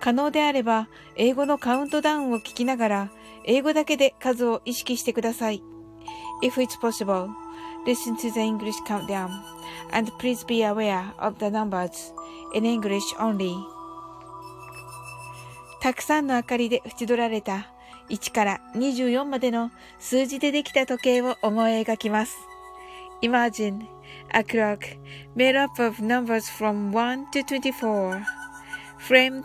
可能であれば、英語のカウントダウンを聞きながら、英語だけで数を意識してください。If it's possible, listen to the English countdown, and please be aware of the numbers in English only. たくさんの明かりで縁取られた1から24までの数字でできた時計を思い描きます。Imagine a clock made up of numbers from 1 to 24, framed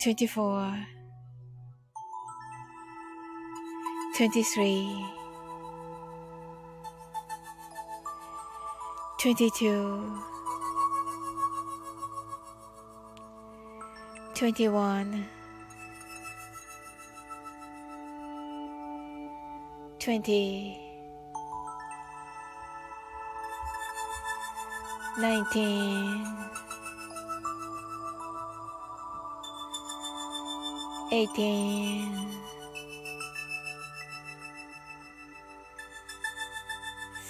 24 23 22 21 20 19 eighteen,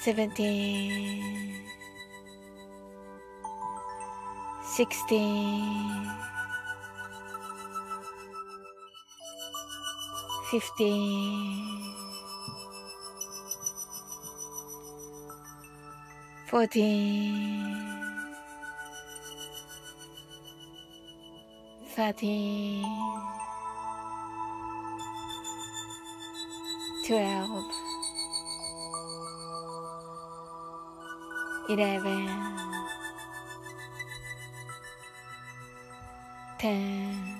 seventeen, sixteen, fifteen, fourteen, thirteen. 12 11 10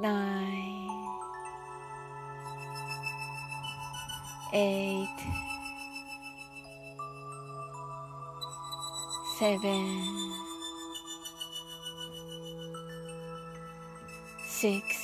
9 8 7 6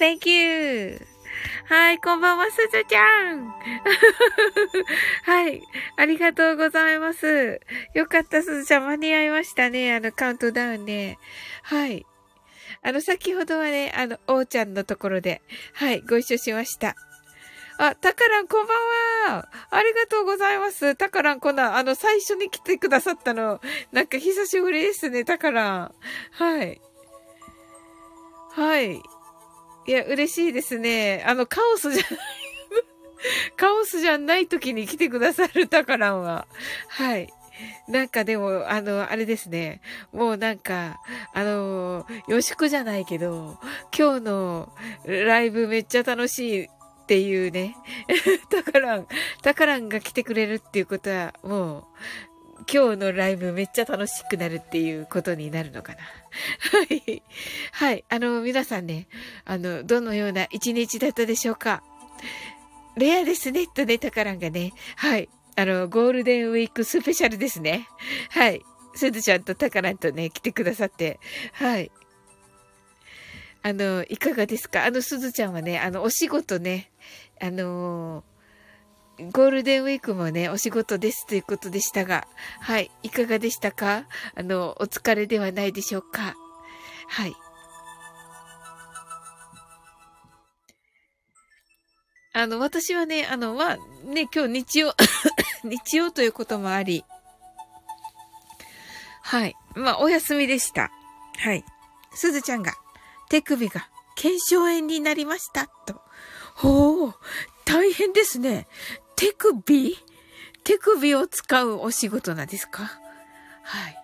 Thank you! はい、こんばんは、すずちゃん はい、ありがとうございます。よかった、すずちゃん、間に合いましたね。あの、カウントダウンね。はい。あの、先ほどはね、あの、おーちゃんのところで、はい、ご一緒しました。あ、たからんこんばんは。ありがとうございます。たからんこんな、あの、最初に来てくださったの、なんか久しぶりですね、たからん。はい。はい。いや、嬉しいですね。あの、カオスじゃない カオスじゃない時に来てくださるタカランは。はい。なんかでも、あの、あれですね。もうなんか、あの、予祝じゃないけど、今日のライブめっちゃ楽しいっていうね。タカラン、タカランが来てくれるっていうことは、もう、今日のライブめっちゃ楽しくなるっていうことになるのかな。はい。はい。あの、皆さんね、あの、どのような一日だったでしょうかレアですね、とね、タカランがね。はい。あの、ゴールデンウィークスペシャルですね。はい。すずちゃんとタカランとね、来てくださって。はい。あの、いかがですか？あの、すずちゃんはね、あの、お仕事ね、あのゴールデンウィークもね、お仕事ですということでしたが、はい、いかがでしたか？あの、お疲れではないでしょうか？はい。あの、私はね、あの、まあ、ね、今日日曜 日曜ということもあり、はい。まあ、お休みでした。はい。すずちゃんが、手首が腱鞘炎になりました。と。ほう、大変ですね。手首？手首を使うお仕事なんですか？はい。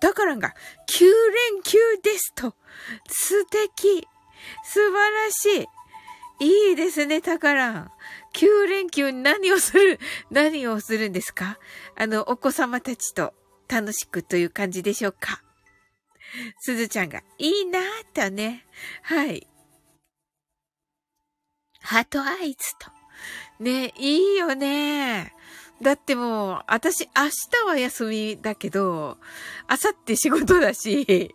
だからが、9連休ですと。素敵。素晴らしい。いいですね、たからん。9連休何をする、何をするんですか？あの、お子様たちと楽しくという感じでしょうか？すずちゃんが、いいなぁとね。はい。ハートアイズと。ね、いいよね。だってもう、私、明日は休みだけど、明後日仕事だし、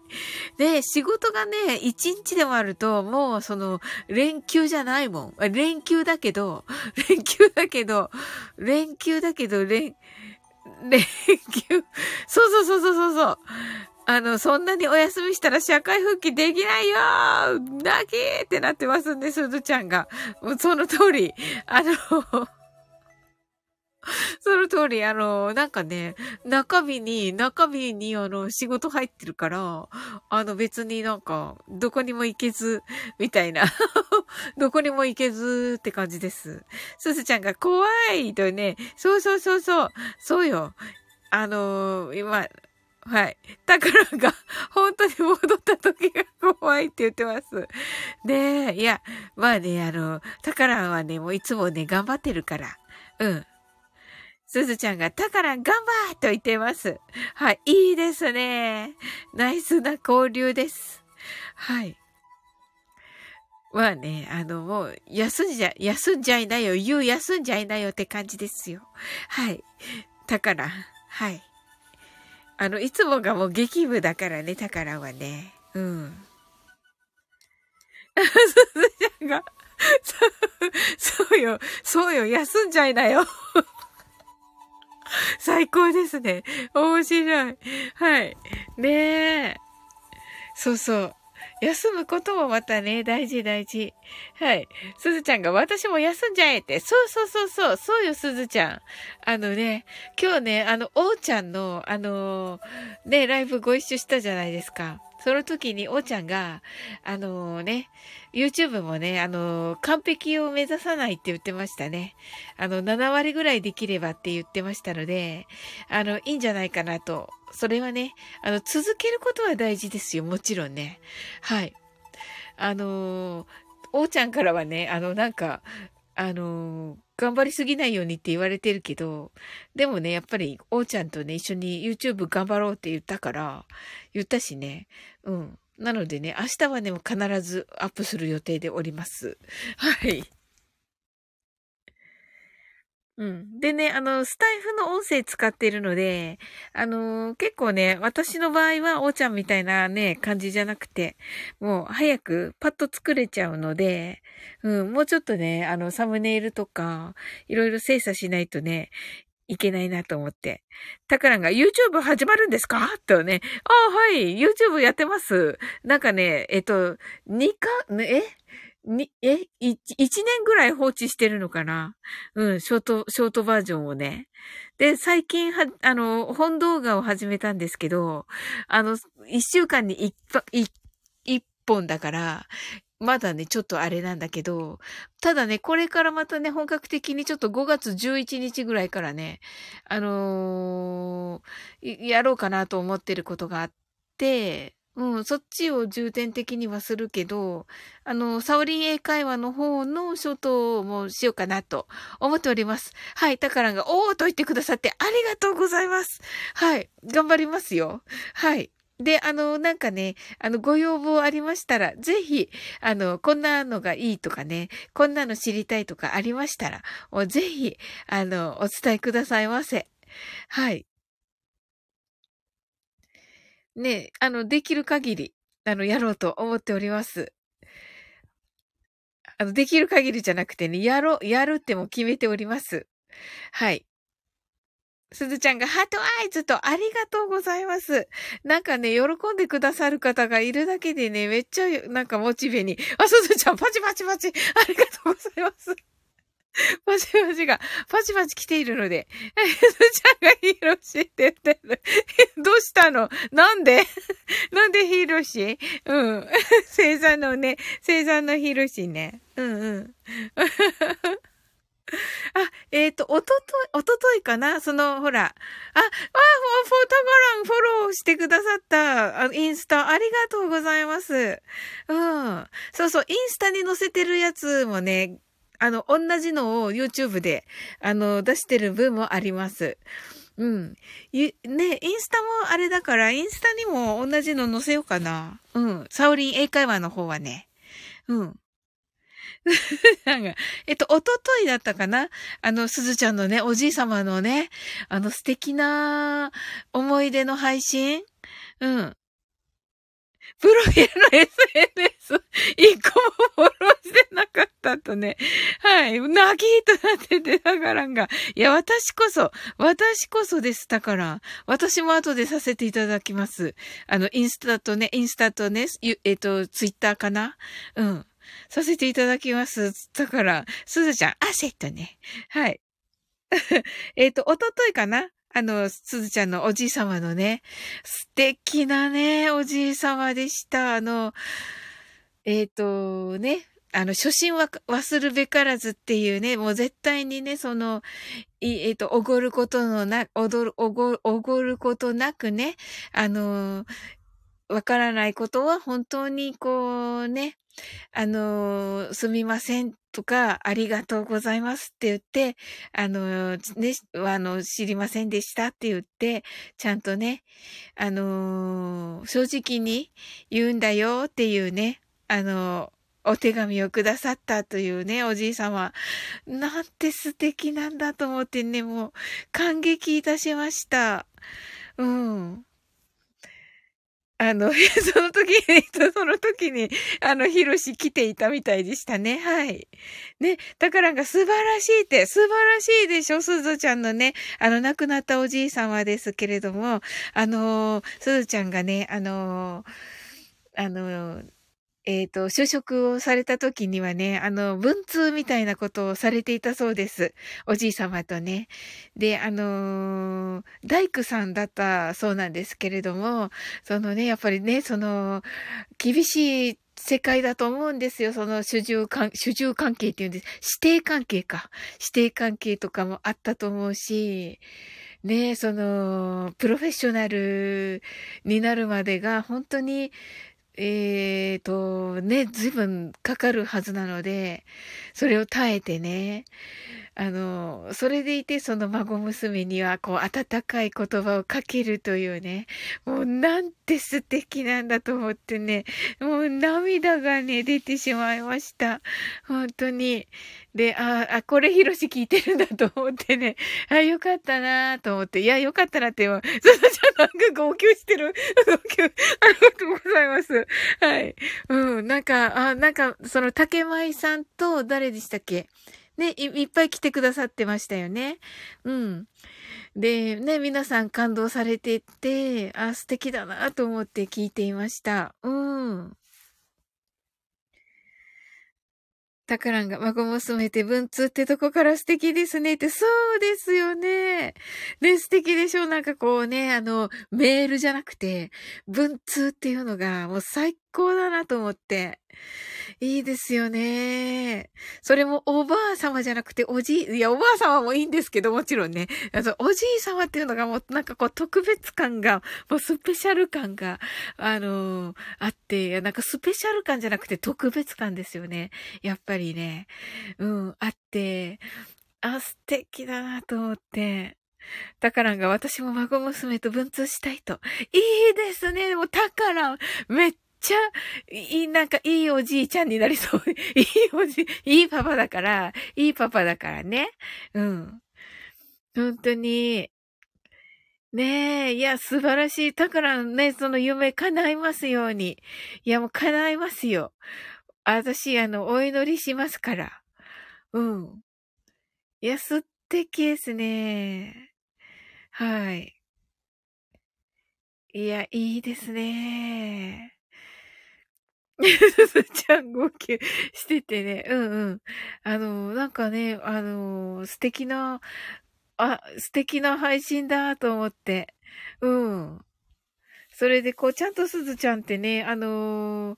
ね、仕事がね、一日でもあると、もうその、連休じゃないもん。連休だけど、連休だけど、連休だけど、連、連休、そうそうそうそうそうそう。あの、そんなにお休みしたら社会復帰できないよー泣きってなってますんで、すずちゃんが。もうその通り。あの その通り、あの、なんかね、中身に、中身に、あの、仕事入ってるから、あの、別になんか、どこにも行けず、みたいな。どこにも行けずって感じです。すずちゃんが怖いとね、そうそうそうそう、そうよ。あの、今、はい。タカラが本当に戻った時が怖いって言ってます。ねえ、いや、まあね、あの、タカラはね、もういつもね、頑張ってるから。うん。すずちゃんが、タカラ頑張と言ってます。はい。いいですね。ナイスな交流です。はい。まあね、あの、もう、休んじゃ、休んじゃいなよ。言う休んじゃいなよって感じですよ。はい。タカラ、はい。あの、いつもがもう激務だからね、宝はね。うん。すずちゃんが、そ、そうよ、そうよ、休んじゃいなよ。最高ですね。面白い。はい。ねえ。そうそう。休むこともまたね、大事大事。はい。すずちゃんが私も休んじゃえって。そうそうそうそう。そうよ、すずちゃん。あのね、今日ね、あの、おうちゃんの、あのー、ね、ライブご一緒したじゃないですか。その時に、おーちゃんが、あのー、ね、YouTube もね、あのー、完璧を目指さないって言ってましたね。あの、7割ぐらいできればって言ってましたので、あの、いいんじゃないかなと。それはね、あの、続けることは大事ですよ。もちろんね。はい。あのー、おーちゃんからはね、あの、なんか、あの頑張りすぎないようにって言われてるけど、でもね、やっぱり、おーちゃんとね、一緒に YouTube 頑張ろうって言ったから、言ったしね。うん。なのでね、明日はね、必ずアップする予定でおります。はい。うん。でね、あの、スタイフの音声使ってるので、あのー、結構ね、私の場合は、おーちゃんみたいなね、感じじゃなくて、もう早くパッと作れちゃうので、うん、もうちょっとね、あの、サムネイルとか、いろいろ精査しないとね、いけないなと思って。タカランが YouTube 始まるんですか？とね。ああ、はい。YouTube やってます。なんかね、えっと、2か、え？に、え、一、年ぐらい放置してるのかな？うん、ショート、ショートバージョンをね。で、最近は、あの、本動画を始めたんですけど、あの、一週間に一、一、一本だから、まだね、ちょっとあれなんだけど、ただね、これからまたね、本格的にちょっと5月11日ぐらいからね、あのー、やろうかなと思ってることがあって、うん、そっちを重点的にはするけど、あの、サオリン英会話の方のショートもしようかなと思っております。はい、タカランが、おーと言ってくださってありがとうございます。はい、頑張りますよ。はい。で、あの、なんかね、あの、ご要望ありましたら、ぜひ、あの、こんなのがいいとかね、こんなの知りたいとかありましたら、ぜひ、あの、お伝えくださいませ。はい。ね、あの、できる限り、あの、やろうと思っております。あの、できる限りじゃなくてね、やろう、やるっても決めております。はい。すずちゃんがハートアイズとありがとうございます。なんかね、喜んでくださる方がいるだけでね、めっちゃなんかモチベに。あ、すずちゃんパチパチパチありがとうございます。パチパチが、パチパチ来ているので、すずちゃんがヒーロシって言ってる。どうしたの？なんで？なんでヒーローシ？うん。星座のね、星座のヒーロシね。うんうん。あ、えっ、ー、と、おととい、おとといかな？その、ほら。あ、あ、フォー、フォー、タガラフォローしてくださったあインスタ、ありがとうございます。うん。そうそう、インスタに載せてるやつもね、あの、同じのを YouTube で、あの、出してる分もあります。うん。ね、インスタもあれだから、インスタにも同じの載せようかな。うん。サオリン英会話の方はね。うん。なんか、えっと、おとといだったかな？あの、すずちゃんのね、おじい様のね、あの素敵な思い出の配信？うん。プロフィールの SNS、一個もフォローしてなかったとね。はい。泣きとなってて、だからんが。いや、私こそ、私こそです、だから。私も後でさせていただきます。あの、インスタとね、インスタとね、えっ、ー、と、ツイッターかなうん。させていただきます。だから、すずちゃん、アセットね。はい。えっと、おとといかなあの、すずちゃんのおじい様のね、素敵なね、おじい様でした。あの、えっ、ー、と、ね、あの、初心は忘るべからずっていうね、もう絶対にね、その、えっ、ー、と、おごることのな、踊る、おごる、おごることなくね、あの、わからないことは本当にこうね、あの、すみませんとか、ありがとうございますって言って、あの、ね、あの、知りませんでしたって言って、ちゃんとね、あの、正直に言うんだよっていうね、あの、お手紙をくださったというね、おじい様。なんて素敵なんだと思ってね、もう感激いたしました。うん。あの、その時に、その時に、あの、ヒロシ来ていたみたいでしたね。はい。ね、だからが素晴らしいって、素晴らしいでしょ、すずちゃんのね、あの、亡くなったおじい様ですけれども、あの、すずちゃんがね、あの、あの、えっ、ー、と、就職をされた時にはね、あの、文通みたいなことをされていたそうです。おじい様とね。で、あのー、大工さんだったそうなんですけれども、そのね、やっぱりね、その、厳しい世界だと思うんですよ。その主従関、主従関係っていうんです。指定関係か。指定関係とかもあったと思うし、ねその、プロフェッショナルになるまでが本当にえーと、ね、随分かかるはずなので、それを耐えてね、あの、それでいてその孫娘にはこう温かい言葉をかけるというね、もうなんて素敵なんだと思ってね、もう涙がね、出てしまいました。本当に。で、あ、あ、これヒロシ聞いてるんだと思ってね、あ、よかったなと思って、いや、よかったなって、そのちゃなんか号泣してる。号泣。ありがとうございます。はい。うん、なんか、あ、なんか、その竹舞さんと誰でしたっけ？ねい、っぱい来てくださってましたよね。うん。で、ね、皆さん感動されてて、あ、素敵だなと思って聞いていました。うん。タカランが孫娘って文通ってとこから素敵ですねって、そうですよね。ね、素敵でしょなんかこうね、あの、メールじゃなくて、文通っていうのがもう最高だなと思って。いいですよね。それもおばあ様じゃなくておじい、いや、おばあ様もいいんですけど、もちろんね。おじい様っていうのがもうなんかこう特別感が、もうスペシャル感が、あのー、あって、なんかスペシャル感じゃなくて特別感ですよね。やっぱりね。うん、あって、あ、素敵だなと思って。タカランが私も孫娘と文通したいと。いいですね。もうタカラン、めっちゃ、いい、なんかいいおじいちゃんになりそう。いいおじ、いいパパだから、いいパパだからね。うん。本当に。ねえ、いや、素晴らしい。だからね、その夢叶いますように。いや、もう叶いますよ。私、あの、お祈りしますから。うん。いや、素敵ですね。はい。いや、いいですね。す ずちゃん号泣しててね。うんうん。あの、なんかね、あの、素敵な、あ、素敵な配信だと思って。うん。それで、こう、ちゃんとすずちゃんってね、あの、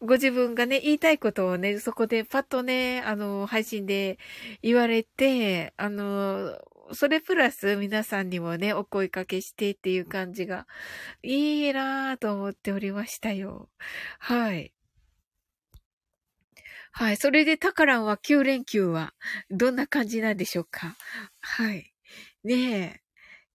ご自分がね、言いたいことをね、そこでパッとね、あの、配信で言われて、あの、それプラス皆さんにもね、お声かけしてっていう感じがいいなぁと思っておりましたよ。はい。はい。それでタカランは9連休はどんな感じなんでしょうか？はい。ね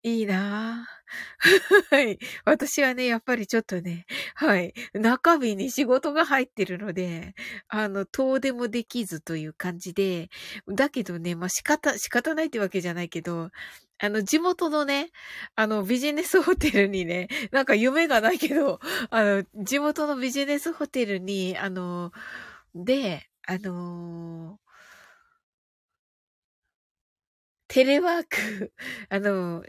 え。いいなぁ。はい。私はね、やっぱりちょっとね、はい。中身に仕事が入ってるので、あの、遠出もできずという感じで、だけどね、まあ、仕方、仕方ないってわけじゃないけど、あの、地元のね、あの、ビジネスホテルにね、なんか夢がないけど、あの、地元のビジネスホテルに、あの、で、あのテレワーク、あの、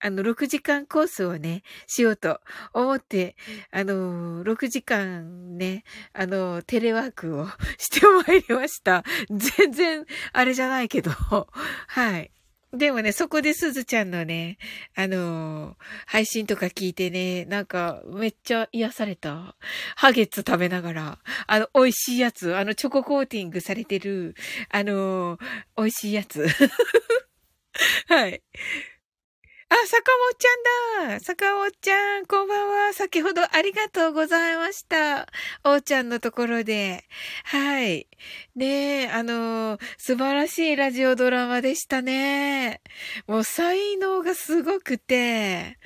あの、6時間コースをね、しようと思って、あの、6時間ね、あの、テレワークを してまいりました。全然、あれじゃないけど、はい。でもね、そこですずちゃんのね、あのー、配信とか聞いてね、なんか、めっちゃ癒された。ハゲッツ食べながら、あの、美味しいやつ、あの、チョココーティングされてる、あのー、美味しいやつ。はい。あ、坂本ちゃんだ坂本ちゃん、こんばんは。先ほどありがとうございました。おーちゃんのところで。はい。ねえ、あの、素晴らしいラジオドラマでしたね。もう才能がすごくて、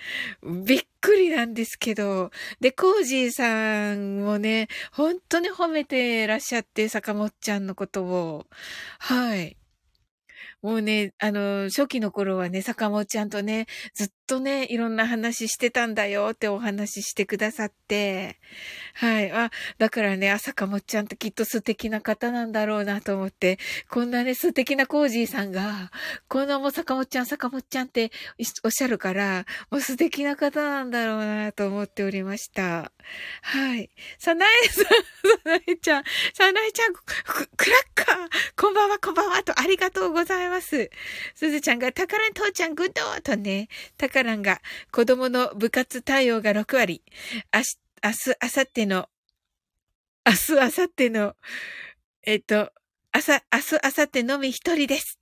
びっくりなんですけど。で、コージーさんもね、本当に褒めてらっしゃって、坂本ちゃんのことを。はい。もうね、あの、初期の頃はね、坂本ちゃんとね、ずっとね、いろんな話してたんだよってお話ししてくださって、はい。あ、だからね、あ、坂本ちゃんってきっと素敵な方なんだろうなと思って、こんなね、素敵なコージーさんが、こんなもう坂本ちゃん、坂本ちゃんっておっしゃるから、もう素敵な方なんだろうなと思っておりました。はい。さなえさん、さなえちゃん、さなえちゃん、クラッカー、こんばんは、こんばんは、とありがとうございます。すずちゃんが、たからん父ちゃん、グッドとね、たカランが、子供の部活対応が6割、明日、明日、明後日の、明日、明後日の、えっと、朝、明日、明後日のみ一人です。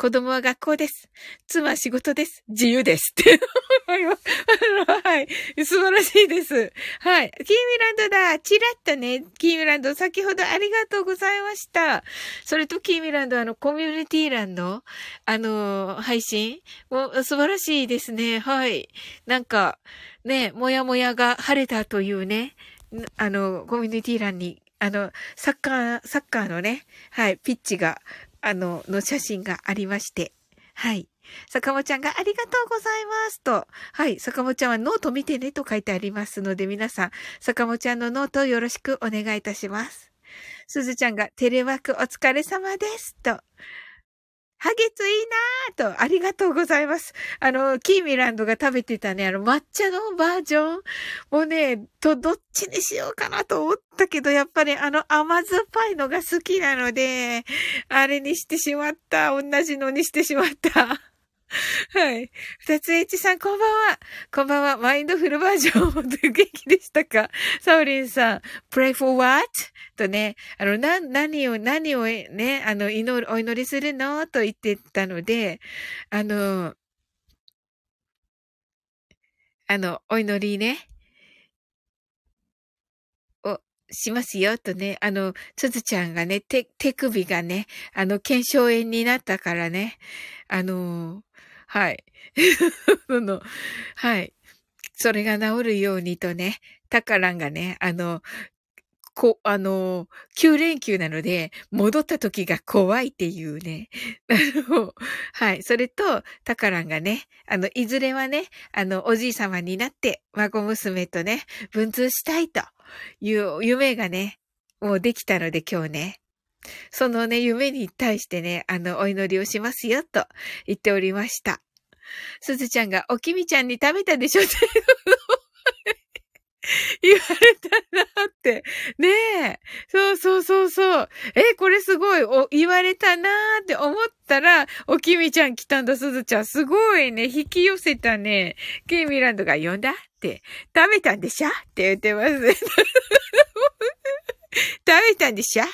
子供は学校です。妻は仕事です。自由です。ってはい。素晴らしいです。はい。キーミランドだ。チラッとね、キーミランド、先ほどありがとうございました。それと、キーミランド、あの、コミュニティ欄の、あの、配信もう素晴らしいですね。はい。なんか、ね、もやもやが晴れたというね、あの、コミュニティ欄にあの、サッカー、サッカーのね、はい、ピッチがあの、の写真がありまして、はい。坂本ちゃんがありがとうございますと。はい。坂本ちゃんはノート見てねと書いてありますので、皆さん、坂本ちゃんのノートをよろしくお願いいたします。すずちゃんがテレワークお疲れ様ですと。ハゲツいいなーと、ありがとうございます。あの、キーミランドが食べてたね、あの、抹茶のバージョンもね、と、どっちにしようかなと思ったけど、やっぱりあの甘酸っぱいのが好きなので、あれにしてしまった。同じのにしてしまった。はい。二つえちさん、こんばんは。こんばんは。マインドフルバージョン、本当に元気でしたか？サオリンさん、pray for what? とね、あの、な、何を、何をね、あの、祈る、お祈りするの？と言ってたので、あの、あの、お祈りね、をしますよ、とね、あの、つづちゃんがね、手、手首がね、あの、腱鞘炎になったからね、あの、はい。その、はい。それが治るようにとね、タカランがね、あの、こ、あの、9連休なので、戻った時が怖いっていうね。あの、はい。それと、タカランがね、あの、いずれはね、あの、おじい様になって、孫娘とね、文通したいという夢がね、もうできたので今日ね。そのね、夢に対してね、あの、お祈りをしますよ、と言っておりました。すずちゃんが、おきみちゃんに食べたでしょって 言われたなって。ねえ。そうそうそうそう。え、これすごい、お、言われたなーって思ったら、おきみちゃん来たんだ、すずちゃん。すごいね。引き寄せたね。ケイミランドが呼んだって。食べたんでしょって言ってます。食べたんでしょ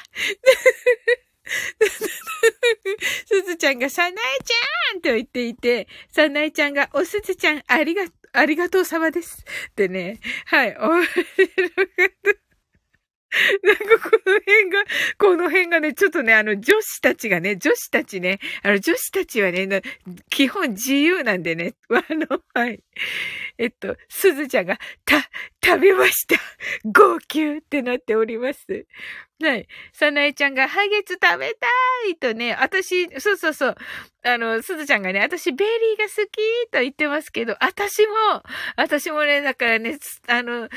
すずちゃんが、さなえちゃんと言っていて、さなえちゃんが、おすずちゃん、ありが、ありがとう様です。ってね、はい、お、なんかこの辺が、この辺がね、ちょっとね、あの、女子たちがね、女子たちね、あの、女子たちはね、基本自由なんでね、あの、はい。えっと、すずちゃんが、た、食べました 号泣ってなっております。はい。さなえちゃんが、ハゲツ食べたいとね、私、そうそうそう。あの、すずちゃんがね、私ベリーが好きと言ってますけど、私も、私もね、だからね、あの、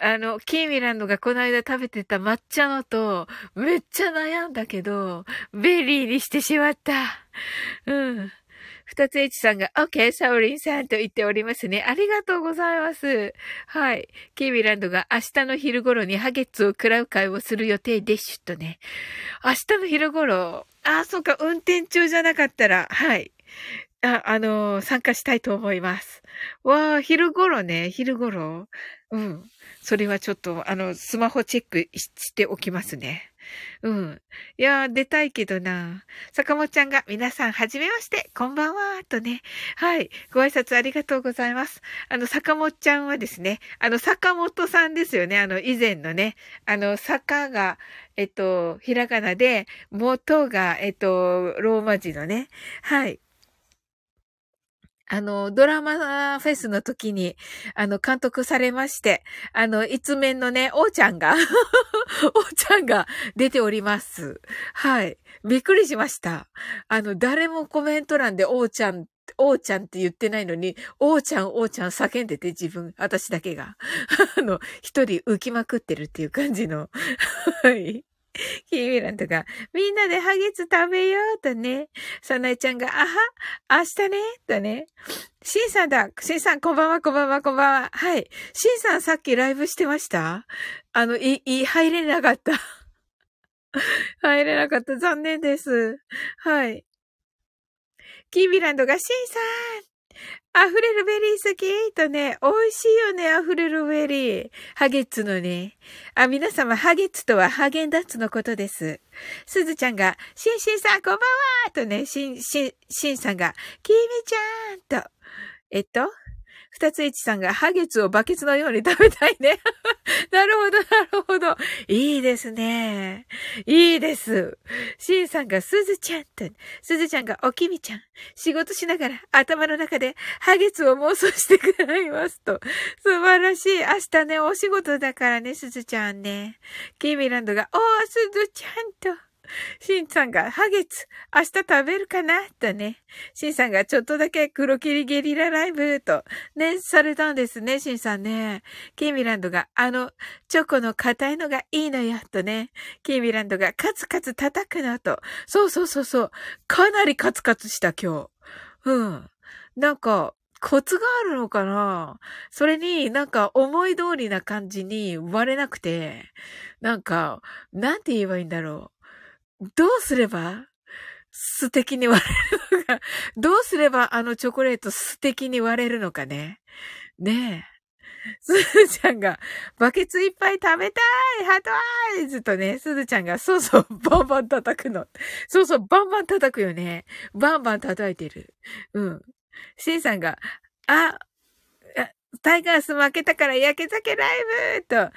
あの、キーミランドがこの間食べてた抹茶のと、めっちゃ悩んだけど、ベリーにしてしまった。うん。二つ H さんが、OK, サオリンさんと言っておりますね。ありがとうございます。はい。キーミランドが明日の昼頃にハゲッツを食らう会をする予定でしゅとね。明日の昼頃、あ、そうか、運転中じゃなかったら、はい。あ、あのー、参加したいと思います。わあ、昼頃ね、昼頃。うん。それはちょっと、あの、スマホチェックしておきますね。うん。いや出たいけどな。坂本ちゃんが、皆さん、はじめまして、こんばんは、とね。はい。ご挨拶ありがとうございます。あの、坂本ちゃんはですね、あの、坂本さんですよね。あの、以前のね、あの、坂が、えっと、ひらがなで、元が、えっと、ローマ字のね。はい。あの、ドラマフェスの時に、あの、監督されまして、あの、一面のね、おーちゃんが おーちゃんが出ております。はい。びっくりしました。あの、誰もコメント欄でおーちゃん、おーちゃんって言ってないのに、おーちゃん、おーちゃん叫んでて自分、私だけが。あの、一人浮きまくってるっていう感じの。はい。キーミランとか、みんなでハゲツ食べようとね。サナエちゃんが、あは、明日ね、とね。シンさんだ。シンさん、こんばんは、こんばんは、こんばんは。はい。シンさん、さっきライブしてました？あの、い、い、入れなかった。入れなかった。残念です。はい。キーミランドが、シンさん溢れるベリー好きとね、美味しいよね、溢れるベリー。ハゲッツのね。あ、皆様、ハゲッツとはハゲンダッツのことです。すずちゃんが、シンシンさんこんばんはとね、シン、シン、シンさんが、キミちゃんと、えっと、二つ一さんがハゲツをバケツのように食べたいね。なるほど、なるほど。いいですね。いいです。シンさんがすずちゃんと、すずちゃんがおきみちゃん。仕事しながら頭の中でハゲツを妄想してくれますと。素晴らしい。明日ね、お仕事だからね、すずちゃんね。キーミランドが、おー、すずちゃんと。シンさんが、ハゲツ、明日食べるかな？とね。シンさんがちょっとだけ黒霧ゲリラライブと、ね、されたんですね、シンさんね。キーミランドが、あの、チョコの硬いのがいいのよ、とね。キーミランドが、カツカツ叩くのと。そうそうそうそう。かなりカツカツした、今日。うん。なんか、コツがあるのかな？それになんか思い通りな感じに割れなくて、なんか、なんて言えばいいんだろう。どうすれば素敵に割れるのが、どうすればあのチョコレート素敵に割れるのかね。ねえ。すずちゃんが、バケツいっぱい食べたいハートアイズとね、すずちゃんが、そうそう、バンバン叩くの。そうそう、バンバン叩くよね。バンバン叩いてる。うん。シンさんが、あ、タイガース負けたから焼け酒ライブと。あ、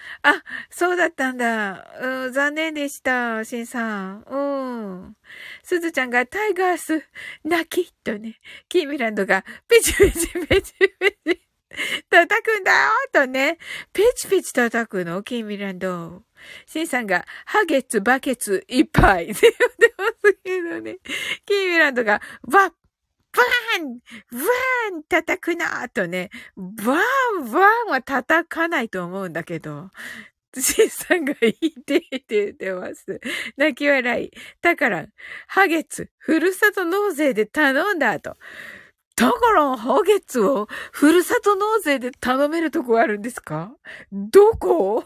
そうだったんだ。うん、残念でした、シンさん。うん。すずちゃんがタイガース泣きとね、キーミランドがペチペチペチペチ叩くんだよとね、ペチペチ叩くの、キーミランド。シンさんが、ハゲツ、バケツ、いっぱい。って言ってますけどね。キーミランドが、バッバーンバーン叩くなとね、バーンバーンは叩かないと思うんだけど、シンさんがいいって言ってます。泣き笑い。だから、ハゲツ、ふるさと納税で頼んだと。だから、ハゲツをふるさと納税で頼めるとこあるんですか？どこ？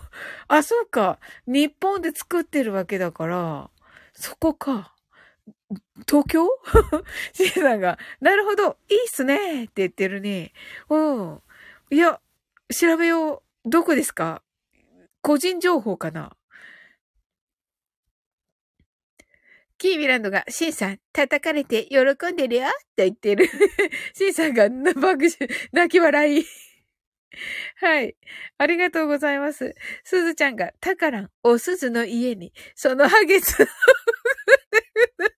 あ、そうか。日本で作ってるわけだから、そこか。東京？シーさんが、なるほど、いいっすねって言ってるね。うん。いや、調べよう。どこですか？個人情報かな？キーミランドが、シンさん、叩かれて喜んでるよって言ってる。シンさんが、爆笑、泣き笑い。はい。ありがとうございます。すずちゃんが、タカラン、おすずの家に、そのハゲツ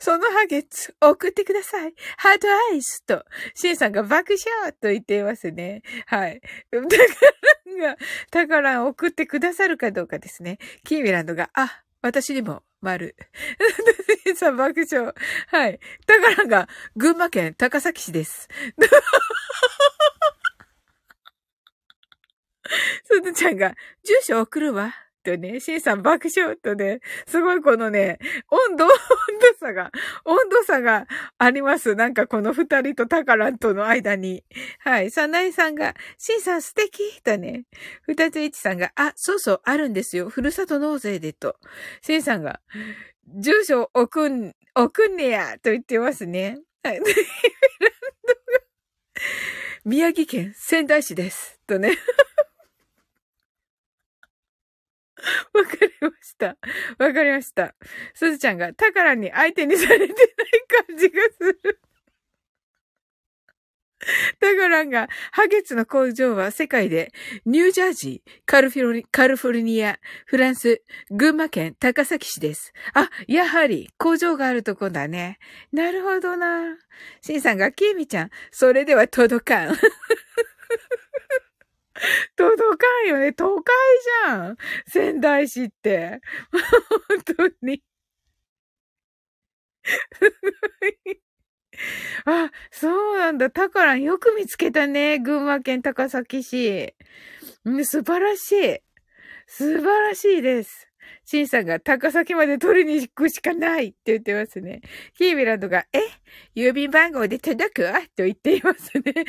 そのハゲツ、送ってください。 heart eyes と、シンさんが爆笑と言っていますね。はい。タカランが、タカラン送ってくださるかどうかですね。キーミランドが、あ、私にも、丸。シンさん爆笑。はい。タカランが、群馬県高崎市です。すずちゃんが、住所送るわ。とね、シンさん爆笑とね、すごいこのね、温度、温度差が、温度差があります。なんかこの二人とタカランとの間に。はい。サナイさんが、シンさん素敵とね、二つ一さんが、あ、そうそう、あるんですよ。ふるさと納税でと。シンさんが、住所送ん、送んねや、と言ってますね。はい。宮城県仙台市です。とね。わかりました。わかりました。すずちゃんが、タカラに相手にされてない感じがする。タカランが、ハゲツの工場は世界で、ニュージャージー、カルフォルカルフォルニア、フランス、群馬県高崎市です。あ、やはり工場があるとこだね。なるほどな。シンさんが、キーミちゃん、それでは届かん。届かんよね。都会じゃん。仙台市って。本当に。あ、そうなんだ。タカランよく見つけたね。群馬県高崎市。素晴らしい。素晴らしいです。シンさんが高崎まで取りに行くしかないって言ってますね。キービランドが、え？郵便番号で届く？わと言っていますね。え？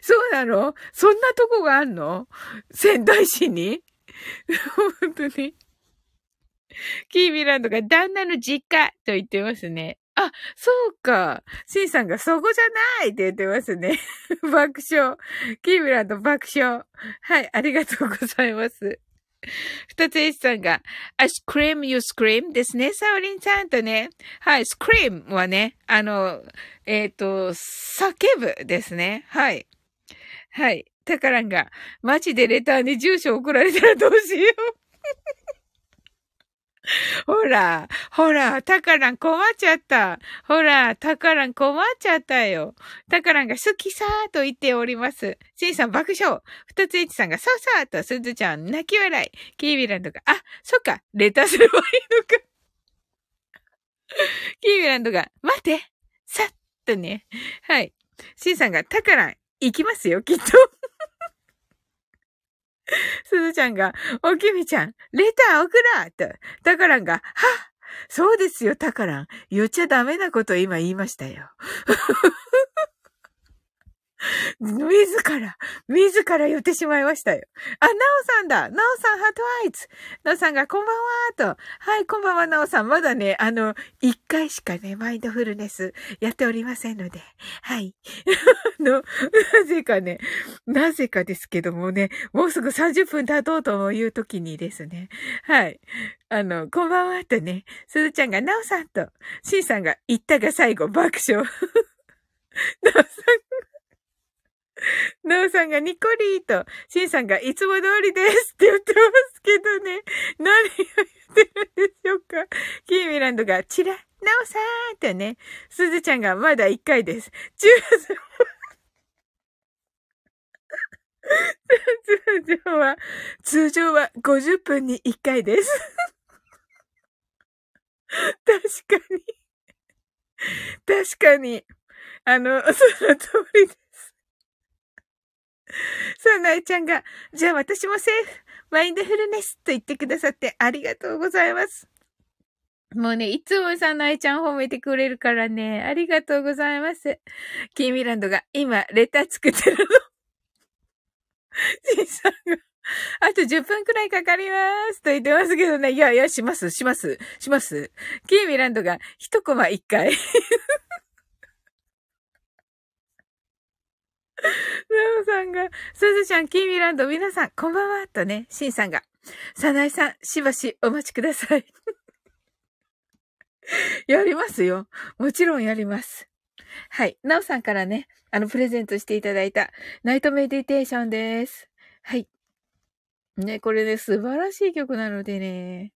そうなの？そんなとこがあんの？仙台市に？本当に。キービランドが旦那の実家と言ってますね。あ、そうか。シンさんがそこじゃないって言ってますね。爆笑。キービランド爆笑。はい、ありがとうございます。二つ H さんが、I scream, you scream ですね。サオリンちゃんとね。はい、scream はね、あの、えっ、ー、と、叫ぶですね。はい。はい。タカランが、マジでレターに住所送られたらどうしよう。ほら、ほら、タカラン困っちゃった。ほら、タカラン困っちゃったよ。タカランが好きさーと言っております。シンさん爆笑。二つエチさんがそうそうと、スズちゃん泣き笑い。キービランドが、あ、そっか、レターすればいいのか。キービランドが、待って、さっとね。はい。シンさんが、タカラン、行きますよ、きっと。すずちゃんが、おきみちゃん、レター送らと、たからんが、はっそうですよ、たからん。言っちゃダメなこと今言いましたよ。自ら、自ら言ってしまいましたよ。あ、なおさんだなおさん、ハートアイツなおさんが、こんばんはと。はい、こんばんは、なおさん。まだね、あの、一回しかね、マインドフルネスやっておりませんので。はい。あの、なぜかね、なぜかですけどもね、もうすぐ30分経とうという時にですね。はい。あの、こんばんはとね、すずちゃんが、なおさんと、しんさんが言ったが最後爆笑。なおさん なおさんがニコリーと、シンさんがいつも通りですって言ってますけどね。何を言ってるんでしょうか。キーミランドがチラ、なおさんってね。すずちゃんがまだ1回です。中通常は、通常は50分に1回です。確かに。確かに。あの、その通りです。さあ、なえちゃんが、じゃあ私もセーフ、マインドフルネスと言ってくださってありがとうございます。もうね、いつもさ、なえちゃん褒めてくれるからね、ありがとうございます。キーミランドが、今、レター作ってるの。じいさんが、あと10分くらいかかりますと言ってますけどね。いやいや、します、します、します。キーミランドが、一コマ1回。ナオさんが、すずちゃん、キーミランド、皆さん、こんばんは、とね、シンさんが、サナイさん、しばしお待ちください。やりますよ。もちろんやります。はい。なおさんからね、あの、プレゼントしていただいた、ナイトメディテーションです。はい。ね、これね、素晴らしい曲なのでね。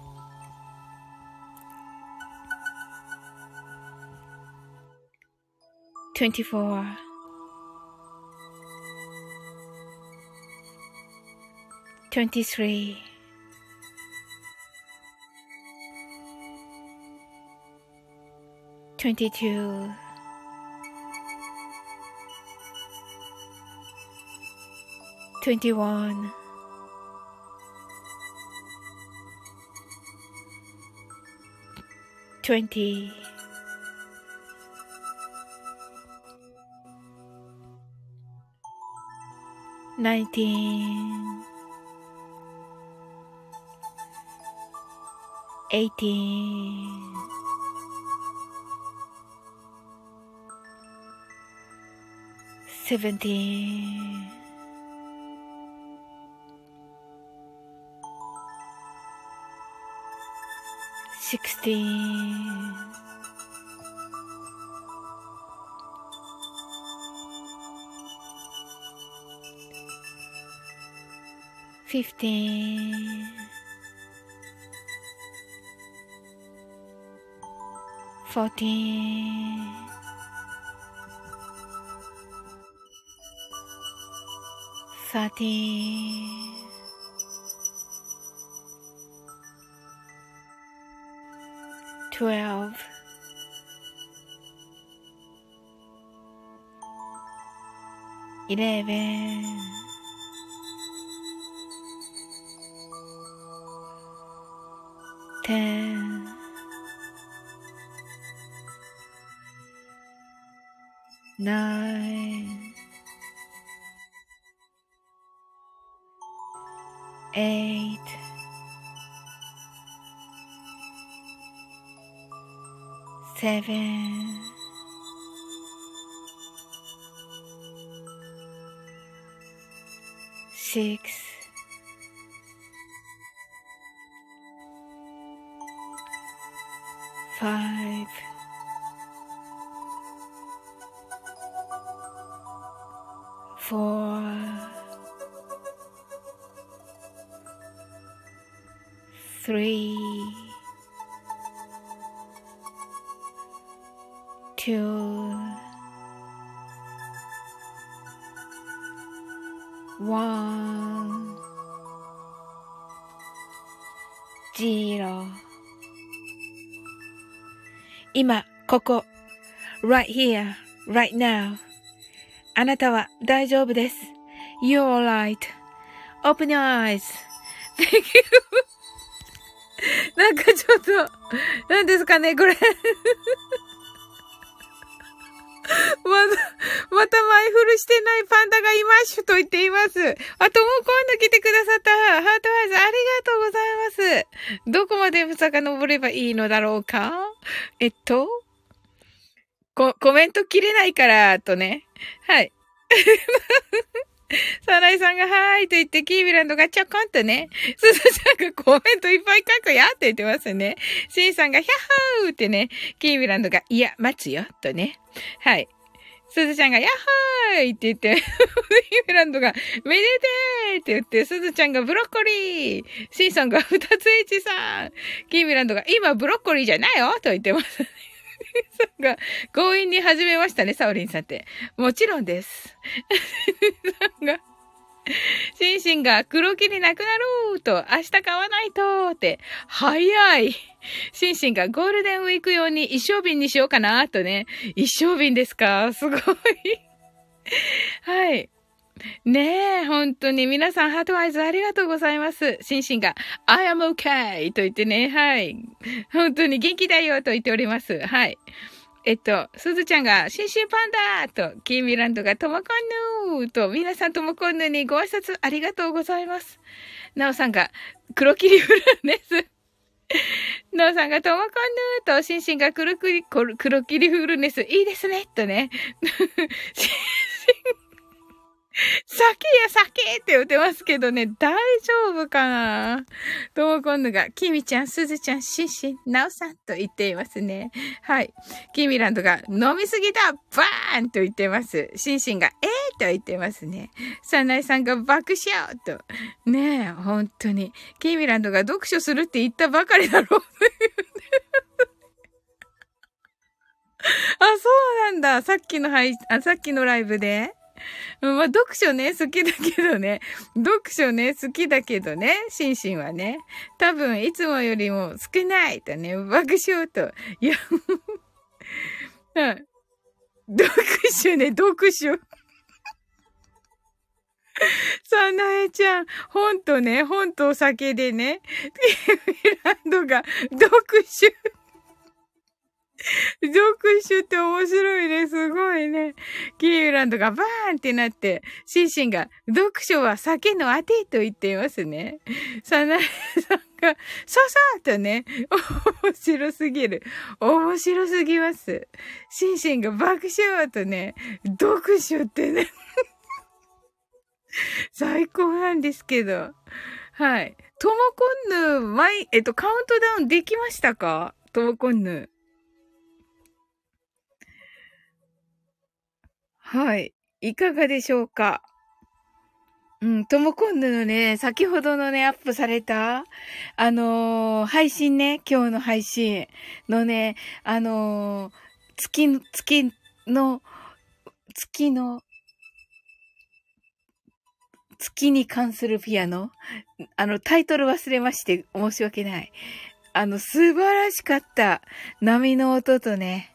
24 23 22 21 20 nineteen, eighteen, seventeen, sixteen. Fifteen, fourteen, thirteen, twelve, eleven. care. Three, two, one, zero 今、ここ、right here, right now あなたは大丈夫です。You're alright.Open your eyes. Thank you. 何ですかね、これ。まだ、また前振るしてないパンダがいましゅと言っています。あ、ともう今度来てくださったハートアイズありがとうございます。どこまで遡ればいいのだろうか？えっと、コ、コメント切れないから、とね。はい。サナイさんがはーいと言って、キービランドがちょこんとね、スズちゃんがコメントいっぱい書くやって言ってますね。シンさんがヒャッハーってね、キービランドがいや、待つよ、とね。はい。すずちゃんが、やっはーいって言って、キービランドが、めでてーって言って、すずちゃんがブロッコリー。シンさんが、二つ H さん。キービランドが、今ブロッコリーじゃないよと言ってますね。さんが、強引に始めましたね、サオリンさんって。もちろんです。さんが、シンシンが黒霧なくなると、明日買わないとって、早い。シンシンがゴールデンウィーク用に一生瓶にしようかなとね。一生瓶ですか？すごい。はい。ねえ、本当に皆さんハートワイズありがとうございます。シンシンが I am okay と言ってね、はい。本当に元気だよと言っております。はい。えっと、すずちゃんが、シンシンパンダーと、キーミランドがともこんぬーと、皆さんともこんぬにご挨拶ありがとうございます。なおさんが、黒霧フルネス。なおさんがともこんぬーと、シンシンが黒霧、黒霧フルネス、いいですね、とね。シンシン酒や酒って言ってますけどね、大丈夫かな？とも今度が、キミちゃん、すずちゃん、シンシン、ナオさんと言っていますね。はい。キミランドが、飲みすぎだバーンと言ってます。シンシンが、えーと言ってますね。サナイさんが爆笑と。ねえ、本当に。キミランドが読書するって言ったばかりだろう。あ、そうなんだ。さっきの配、あ、さっきのライブで？まあ、読書ね、好きだけどね。読書ね、好きだけどね。シンシンはね。多分、いつもよりも少ないとね、爆笑と。いや、読書ね、読書。さなえちゃん、ほんとね、ほんとお酒でね、フィランドが読書。読書って面白いね。すごいね。キーランドがバーンってなって、シンシンが、読書は酒のあてと言っていますね。サナエさ んが、そうそうとね、面白すぎる。面白すぎます。シンシンが爆笑とね、読書ってね 最高なんですけど。はい。ともこんぬ、毎、えっと、カウントダウンできましたか？ともこんぬ。はい。いかがでしょうか？うん、ともこんぬのね、先ほどのね、アップされた、あのー、配信ね、今日の配信のね、あのー、月の、月の、月の、月に関するピアノ？あの、タイトル忘れまして申し訳ない。あの、素晴らしかった。波の音とね、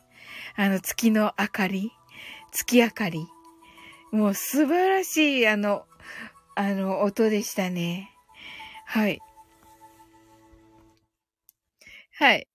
あの、月の明かり。月明かり。もう素晴らしい、あの、あの、音でしたね。はい。はい。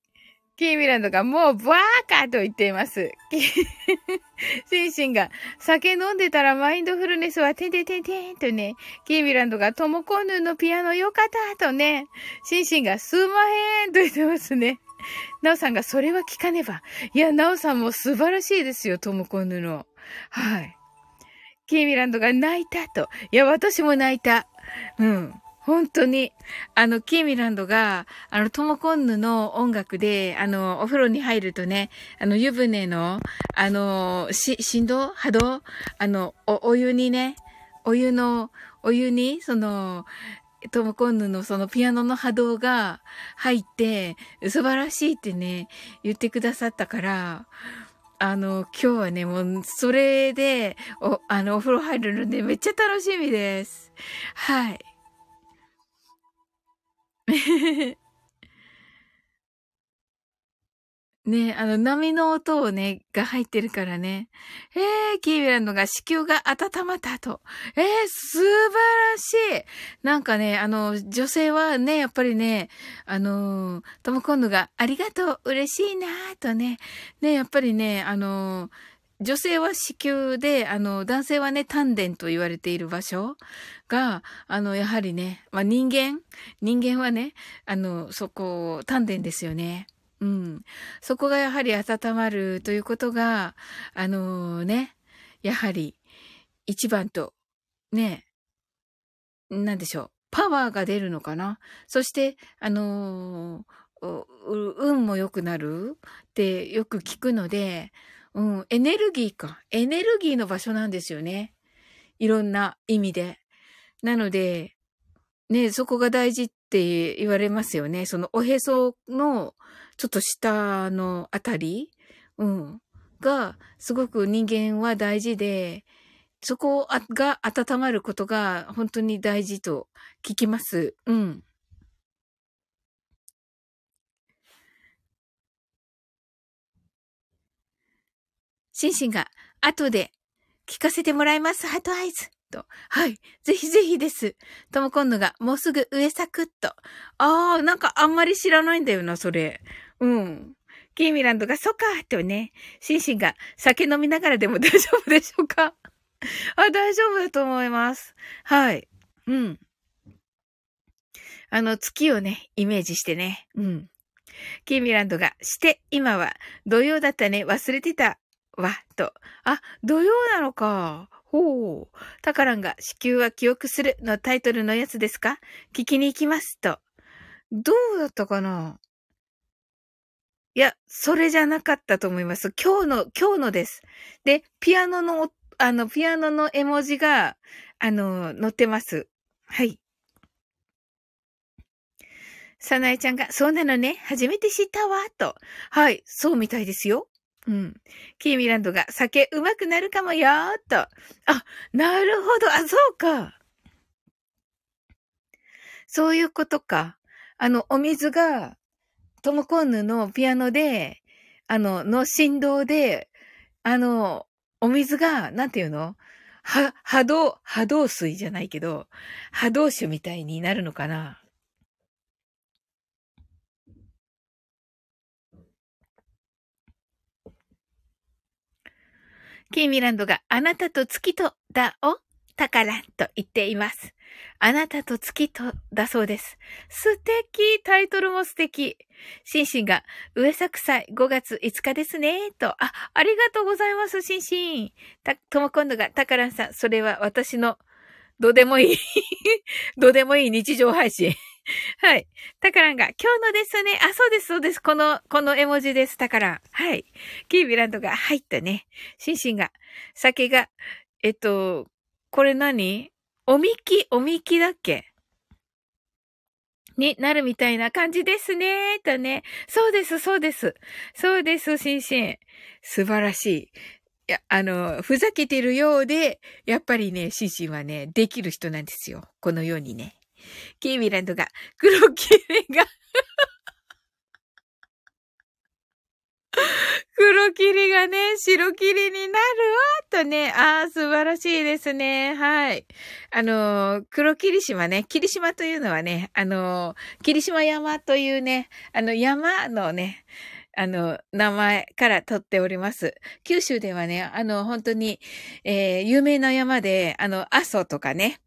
キーミランドがもうバーカと言っています。シンシンが酒飲んでたらマインドフルネスはててててんとね。キーミランドがトモコヌのピアノよかったとね。シンシンがすまへんと言ってますね。ナオさんがそれは聞かねば。いや、ナオさんも素晴らしいですよ、トモコヌの。はい。キーミランドが泣いたと。いや、私も泣いた。うん。本当に、あの、キーミランドが、あの、トモコンヌの音楽で、あの、お風呂に入るとね、あの、湯船の、あの、し、振動波動あの、お、お湯にね、お湯の、お湯に、その、トモコンヌのそのピアノの波動が入って、素晴らしいってね、言ってくださったから、あの、今日はね、もう、それで、お、あの、お風呂入るのでめっちゃ楽しみです。はい。ねあの、波の音をね、が入ってるからね。えー、キービランドが子宮が温まったと。えー、素晴らしいなんかね、あの、女性はね、やっぱりね、あの、トモコンヌがありがとう、嬉しいなとね。ね、やっぱりね、あの、女性は子宮で、あの、男性はね、丹田と言われている場所が、あの、やはりね、まあ、人間人間はね、あの、そこ、丹田ですよね。うん。そこがやはり温まるということが、あのー、ね、やはり一番と、ね、なんでしょう。パワーが出るのかなそして、あのー、運も良くなるってよく聞くので、うん、エネルギーか。エネルギーの場所なんですよね。いろんな意味で。なので、ね、そこが大事って言われますよね。そのおへそのちょっと下のあたり、うん、が、すごく人間は大事で、そこが温まることが本当に大事と聞きます。うん。シンシンが後で聞かせてもらいます。ハートアイズ。と。はい。ぜひぜひです。とも今度がもうすぐ上サクッと。あー、なんかあんまり知らないんだよな、それ。うん。キーミランドが、そっかとね、シンシンが酒飲みながらでも大丈夫でしょうか？あ、大丈夫だと思います。はい。うん。あの、月をね、イメージしてね。うん。キーミランドが、して、今は、土曜だったね、忘れてた、わ、と。あ、土曜なのか。ほう。タカランが、子宮は記憶するのタイトルのやつですか？聞きに行きますと。どうだったかな？いや、それじゃなかったと思います。今日の、今日のです。で、ピアノの、あの、ピアノの絵文字が、あの、載ってます。はい。さなえちゃんが、そうなのね。初めて知ったわ、と。はい、そうみたいですよ。うん。キーミランドが、酒うまくなるかもよ、と。あ、なるほど。あ、そうか。そういうことか。あの、お水が、トモコンヌのピアノで、あの、の振動で、あの、お水が、なんていうの？は、波動、波動水じゃないけど、波動酒みたいになるのかな？キーミランドがあなたと月とだを宝と言っています。あなたと月とだそうです。素敵タイトルも素敵シンシンが、上作祭5月5日ですね、と。あ、ありがとうございます、シンシン。た、とも今度が、たからんさん、それは私の、どうでもいい どうでもいい日常配信はい。たからんが、今日のですね。あ、そうです、そうです。この、この絵文字です、たからん。はい。キービランドが入ったね。シンシンが、酒が、えっと、これ何？おみき、おみきだっけ？になるみたいな感じですね。とね。そうです、そうです。そうです、シンシン。素晴らしい。いや、あの、ふざけてるようで、やっぱりね、シンシンはね、できる人なんですよ。このようにね。キーミランドが、黒キレが黒霧がね、白霧になるわ、とね。ああ、素晴らしいですね。はい。あの、黒霧島ね、霧島というのはね、あの、霧島山というね、あの、山のね、あの、名前から取っております。九州ではね、あの、本当に、えー、有名な山で、あの、阿蘇とかね、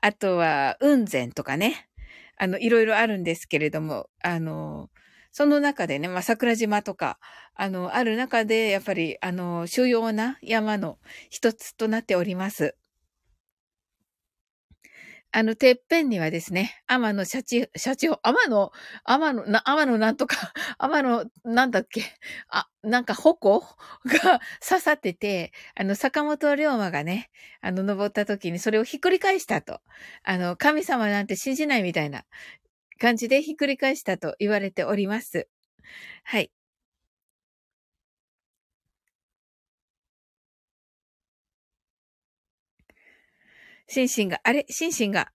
あとは、雲仙とかね、あの、いろいろあるんですけれども、あの、その中でね、まあ、桜島とか、あの、ある中で、やっぱり、あの、主要な山の一つとなっております。あの、てっぺんにはですね、天野社長、社長、天野、天野、な、天野なんとか、天野、なんだっけ、あ、なんか矛が 刺さってて、あの、坂本龍馬がね、あの、登った時にそれをひっくり返したと。あの、神様なんて信じないみたいな感じでひっくり返したと言われております。はい。心身が、あれ？心身が、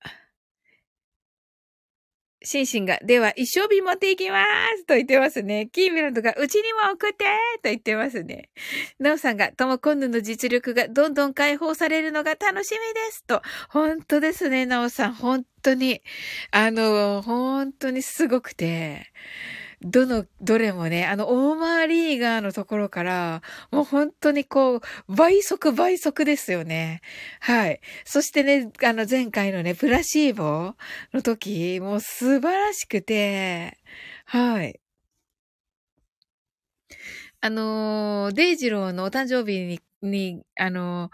シンシンが、では一生日持っていきますと言ってますね。キーミランドが、うちにも送ってと言ってますね。ナオさんが、とも今度の実力がどんどん解放されるのが楽しみですと。本当ですね、ナオさん。本当に。あの、本当にすごくて。どの、どれもね、あの、オーマーリーガーのところから、もう本当にこう、倍速倍速ですよね。はい。そしてね、あの、前回のね、プラシーボの時、もう素晴らしくて、はい。あのデイジローのお誕生日に、に、あの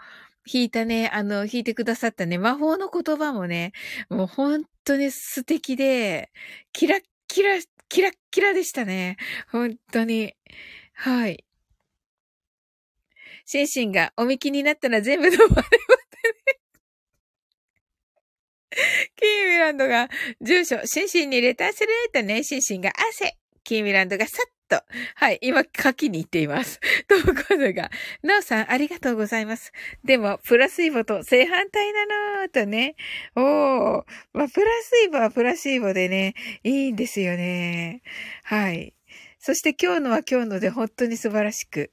弾いたね、あの、弾いてくださったね、魔法の言葉もね、もう本当に素敵で、キラッキラキラッキラでしたね。本当に。はい。シンシンがおみきになったら全部のまれまね。キーミランドが住所、シンシンにレターするとね、シンシンが汗。キーミランドがさっと。はい、今書きに行っています。と、ことが、なおさんありがとうございます。でも、プラスイボと正反対なのーとね。おー。まあ、プラスイボはプラスイボでね、いいんですよね。はい。そして今日のは今日ので本当に素晴らしく。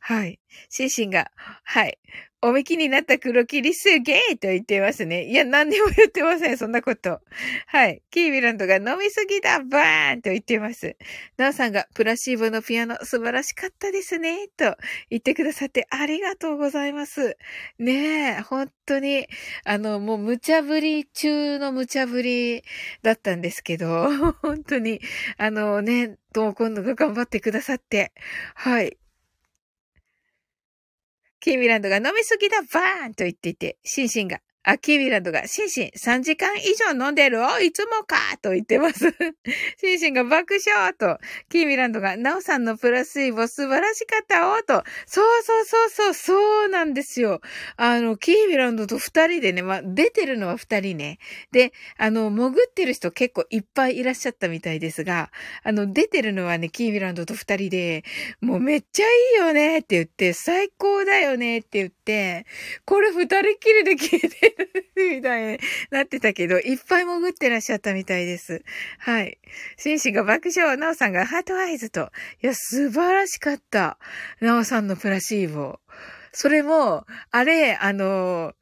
はい。シンシンが、はい。おみきになった黒霧すげーと言ってますね。いや、何にも言ってません、そんなこと。はい。キービランドが飲みすぎだバーンと言ってます。ナオさんがプラシーボのピアノ素晴らしかったですね、と言ってくださってありがとうございます。ねえ、本当に、あの、もう無茶ぶり中の無茶ぶりだったんですけど、本当に、あのね、とも今度が頑張ってくださって、はい。キーミランドが飲みすぎだバーンと言っていて、シンシンがあ、キービランドが、シンシン、3時間以上飲んでるお？いつもか？と言ってます。シンシンが爆笑と、キービランドが、ナオさんのプラスイボ素晴らしかったお？と、そうそうそうそう、そうなんですよ。あの、キービランドと二人でね、ま、出てるのは二人ね。で、あの、潜ってる人結構いっぱいいらっしゃったみたいですが、あの、出てるのはね、キービランドと二人で、もうめっちゃいいよねって言って、最高だよねって言って、これ二人きりで聞いて みたいになってたけど、いっぱい潜ってらっしゃったみたいです。はい。紳士が爆笑、なおさんがハートアイズと。いや、素晴らしかった。なおさんのプラシーボ。それも、あれ、あの、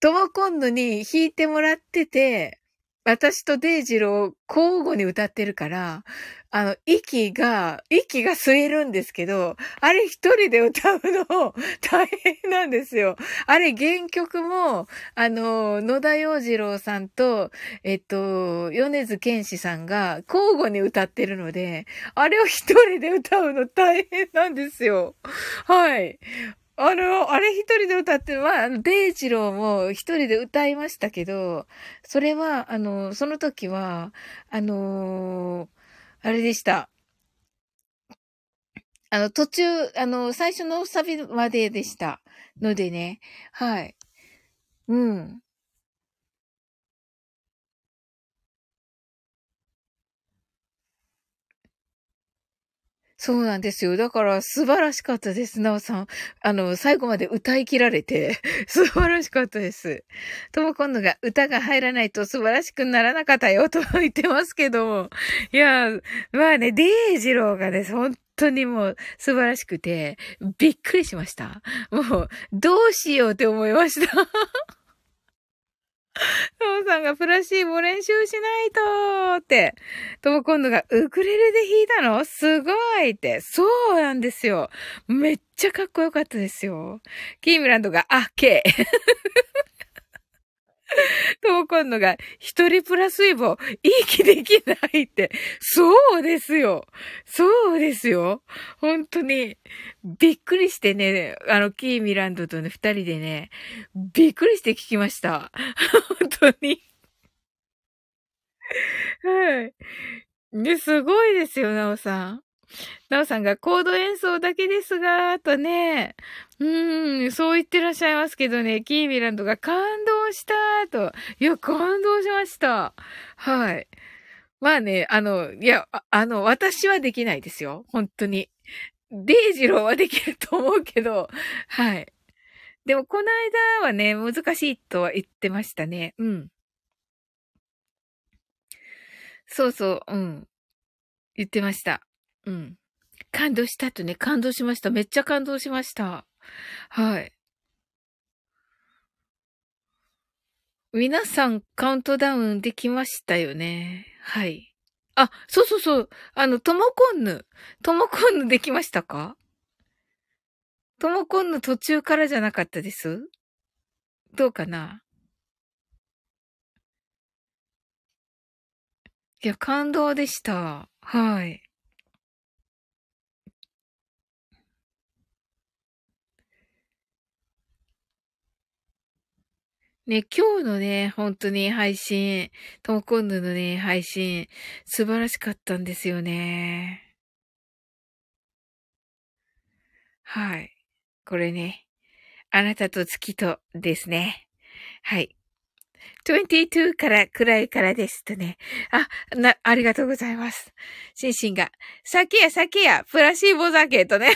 トモコンヌに弾いてもらってて、私とデイジロー交互に歌ってるから、あの、息が、息が吸えるんですけど、あれ一人で歌うの大変なんですよ。あれ原曲も、あの、野田洋次郎さんと、えっと、米津玄師さんが交互に歌ってるので、あれを一人で歌うの大変なんですよ。はい。あの、あれ一人で歌って、まあ、デイジローも一人で歌いましたけど、それは、あの、その時は、あのあれでした。あの、途中、あの、最初のサビまででしたのでね。はい。うん。そうなんですよ。だから素晴らしかったです、なおさん。あの、最後まで歌い切られて、素晴らしかったです。とも今度が歌が入らないと素晴らしくならなかったよと言ってますけども。いや、まあね、デイジローがね、本当にもう素晴らしくて、びっくりしました。もう、どうしようって思いました。トモさんがプラシーボ練習しないとって。トモ今度がウクレレで弾いたの？すごいって。そうなんですよ。めっちゃかっこよかったですよ。キームランドが、あ、K。と今度が、一人プラスイボ、いい気できないって。そうですよ。そうですよ。本当に、びっくりしてね、あの、キーミランドとね、二人でね、びっくりして聞きました。本当に。はい。で、すごいですよ、なおさん。なおさんがコード演奏だけですが、とね、うーん、そう言ってらっしゃいますけどね、キーミランドが感動したと。いや、感動しました。はい。まあね、あの、いや、あの、私はできないですよ。本当に。デイジローはできると思うけど、はい。でも、この間はね、難しいとは言ってましたね。うん。そうそう、うん。言ってました。うん。感動したとね、感動しました。めっちゃ感動しました。はい。皆さんカウントダウンできましたよね。はい。あ、そうそうそう。あの、ともこんぬ。ともこんぬできましたか？ともこんぬ途中からじゃなかったです？どうかな？いや、感動でした。はい。ね、今日のね、本当に配信、トモコンヌのね、配信、素晴らしかったんですよね。はい。これね、あなたと月とですね。はい。22からくらいからですとね。あ、な、ありがとうございます。シンシンが、酒や酒や、プラシーボ酒とね。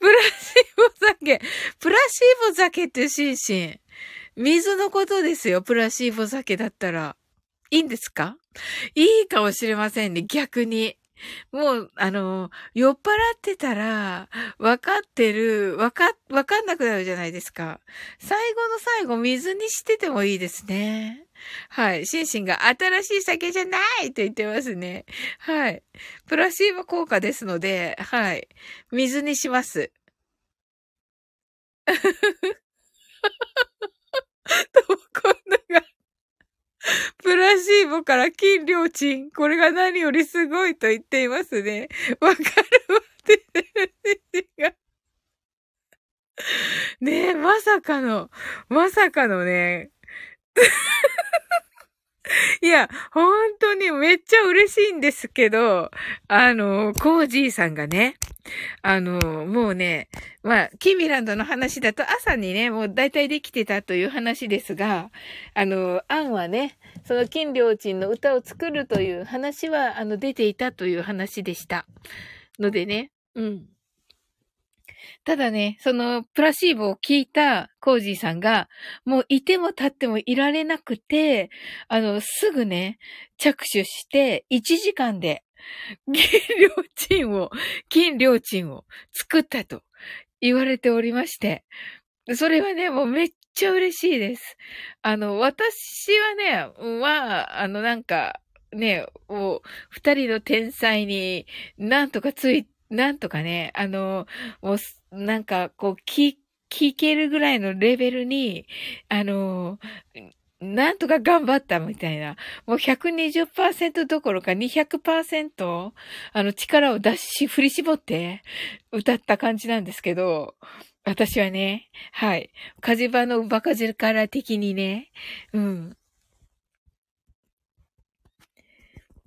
プラシーボ酒。プラシーボ酒ってシンシン。水のことですよ。プラシーボ酒だったら。いいんですか？いいかもしれませんね。逆に。もう、あの、酔っ払ってたら、わかってる、わか、わかんなくなるじゃないですか。最後の最後、水にしててもいいですね。はい。シンシンが新しい酒じゃないと言ってますね。はい。プラシーボ効果ですので、はい。水にします。と、こんながプラシーボから金良鎮。これが何よりすごいと言っていますね。わかるわってが。ねえ、まさかの、まさかのね。いや、本当にめっちゃ嬉しいんですけど、あの、コージーさんがね、あの、もうね、まあ、キーミランドの話だと朝にね、もう大体できてたという話ですが、あの、アンはね、その金良鎮の歌を作るという話は、あの、出ていたという話でした。のでね、うん。ただね、そのプラシーボを聞いたコージーさんが、もういても立ってもいられなくて、あの、すぐね、着手して1時間で 金良鎮を、金良鎮を作ったと言われておりまして、それはね、もうめっちゃ嬉しいです。あの、私はね、は、あの、なんか、ね、もう、二人の天才に、なんとかつい、なんとかね、あの、もう、なんか、こう、聞、聞けるぐらいのレベルに、あの、なんとか頑張ったみたいな。もう120%どころか200%あの力を出し、振り絞って歌った感じなんですけど、私はね、はい。火事場のバカ力的にね、うん。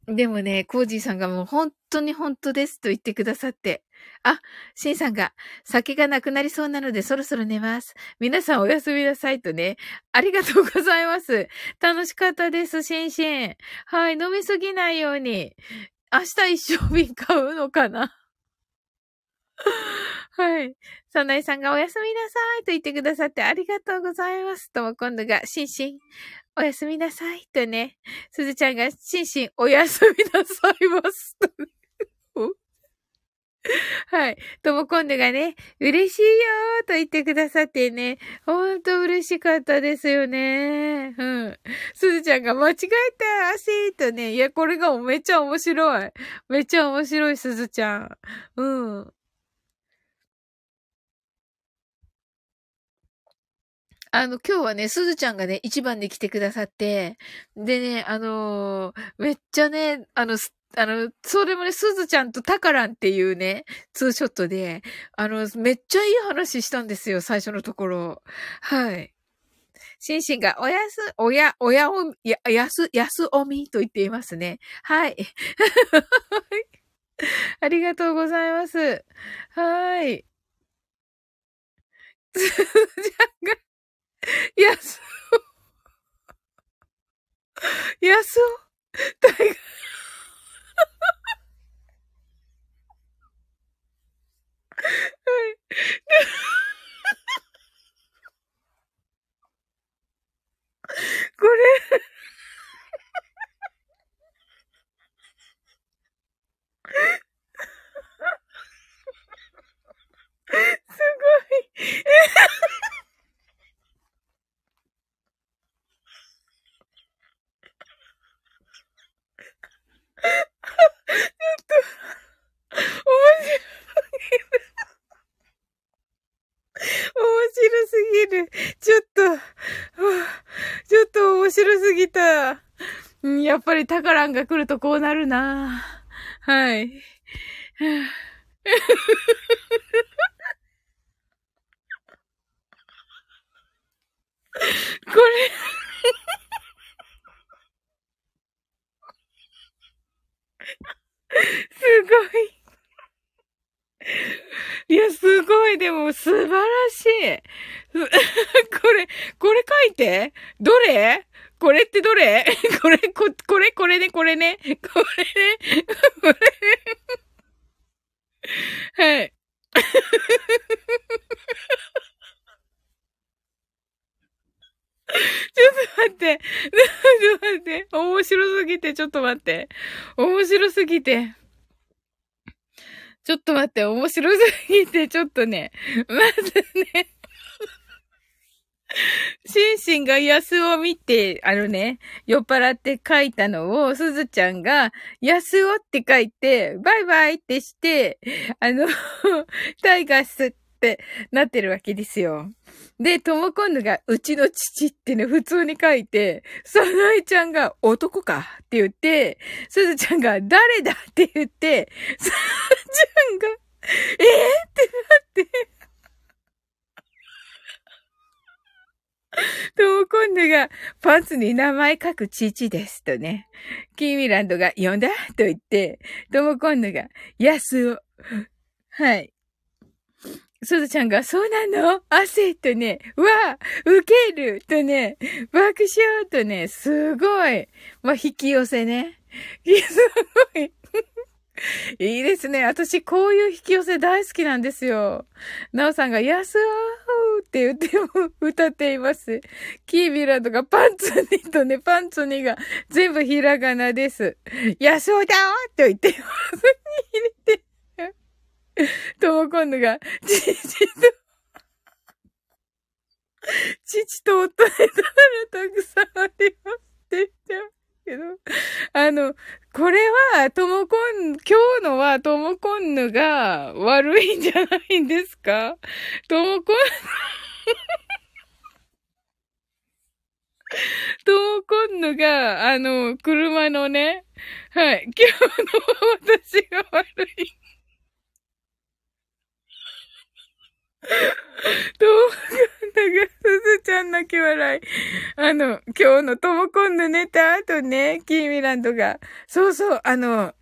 でもね、コージーさんがもう本当に本当ですと言ってくださって。あ、シンさんが酒がなくなりそうなのでそろそろ寝ます。皆さんおやすみなさいとね。ありがとうございます。楽しかったです、シンシン。はい、飲みすぎないように。明日一生瓶買うのかな？はい。サナイさんがおやすみなさいと言ってくださってありがとうございます。とも今度が、シンシン、おやすみなさいとね。すずちゃんが、シンシン、おやすみなさいますと。はい。とも今度がね、嬉しいよーと言ってくださってね、ほんと嬉しかったですよね。うん。すずちゃんが間違えた汗とね、いや、これがめっちゃ面白い。めっちゃ面白いすずちゃん。うん。あの、今日はね、すずちゃんがね、一番で来てくださって、でね、あのー、めっちゃね、あの、あの、それもね、すずちゃんとタカランっていうね、ツーショットで、あの、めっちゃいい話したんですよ、最初のところ。はい。シンシンが、おやす、おや、おやお、や、やす、やすおみと言っていますね。はい。ありがとうございます。はい。つーちゃんが、やすお、やすお、タイガー、これすごい。ちょっと、面白すぎる。面白すぎる。ちょっと、ちょっと面白すぎた。やっぱりタカランが来るとこうなるな。はい。これ すごい。いや、すごい、でも、素晴らしい。これ、これ書いて。どれ？これってどれ？これ、こ、これ、これね、これね。これね。これね。はい。ちょっと待って。ちょっと待って。面白すぎて、ちょっと待って。面白すぎて。ちょっと待って、面白すぎて、ちょっとね、まずね、シンシンが安を見て、あのね、酔っ払って書いたのを、すずちゃんが、安をって書いて、バイバイってして、あの、タイガースってなってるわけですよ。で、ともこんぬが、うちの父ってね、普通に書いて、さなえちゃんが、男かって言って、すずちゃんが、誰だって言って、さなちゃんが、えー、ってなって、ともこんぬが、パンツに名前書く父ですとね。キーミランドが、呼んだと言って、ともこんぬが、やすお。はい。すずちゃんが、そうなの汗とね、わあ、受けるとね、爆笑とね、すごい。まあ、引き寄せね。すごい。いいですね。私、こういう引き寄せ大好きなんですよ。なおさんが、やすわーって言っても歌っています。キービラとかパンツにとね、パンツにが全部ひらがなです。やそうだーって言ってます。入れて。とも今度が、父と、父と夫でたらたくさんありますって言ってますけど、あの、これは、ともこん、今日のはともこんぬが悪いんじゃないんですか？ともこん、ともこんぬが、あの、車のね、はい、今日の私が悪い。どうなんか、すずちゃん泣き笑い。あの、今日のともこんぬ寝た後ね、キーミランドが。そうそう、あの、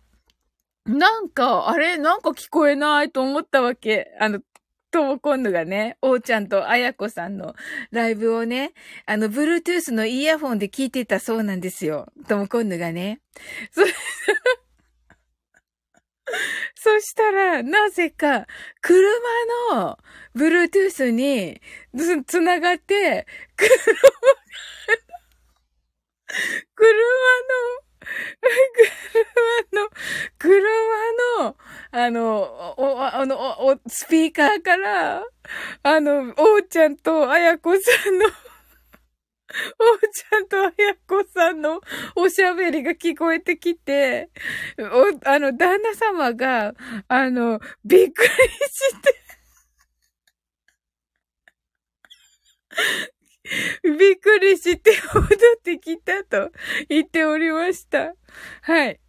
なんか、あれなんか聞こえないと思ったわけ。あの、ともこんぬがね、おうちゃんとあやこさんのライブをね、あの、ブルートゥースのイヤホンで聞いてたそうなんですよ。ともこんぬがね。そ、そしたら、なぜか、車の、ブルートゥースに、つ、ながって、車、車の、車の、車の、あの、お、あの、お、スピーカーから、あの、おうちゃんとあやこさんの おうちゃんとあやこさんのおしゃべりが聞こえてきて、お、あの、旦那様が、あの、びっくりして びっくりして戻ってきたと言っておりました。はい。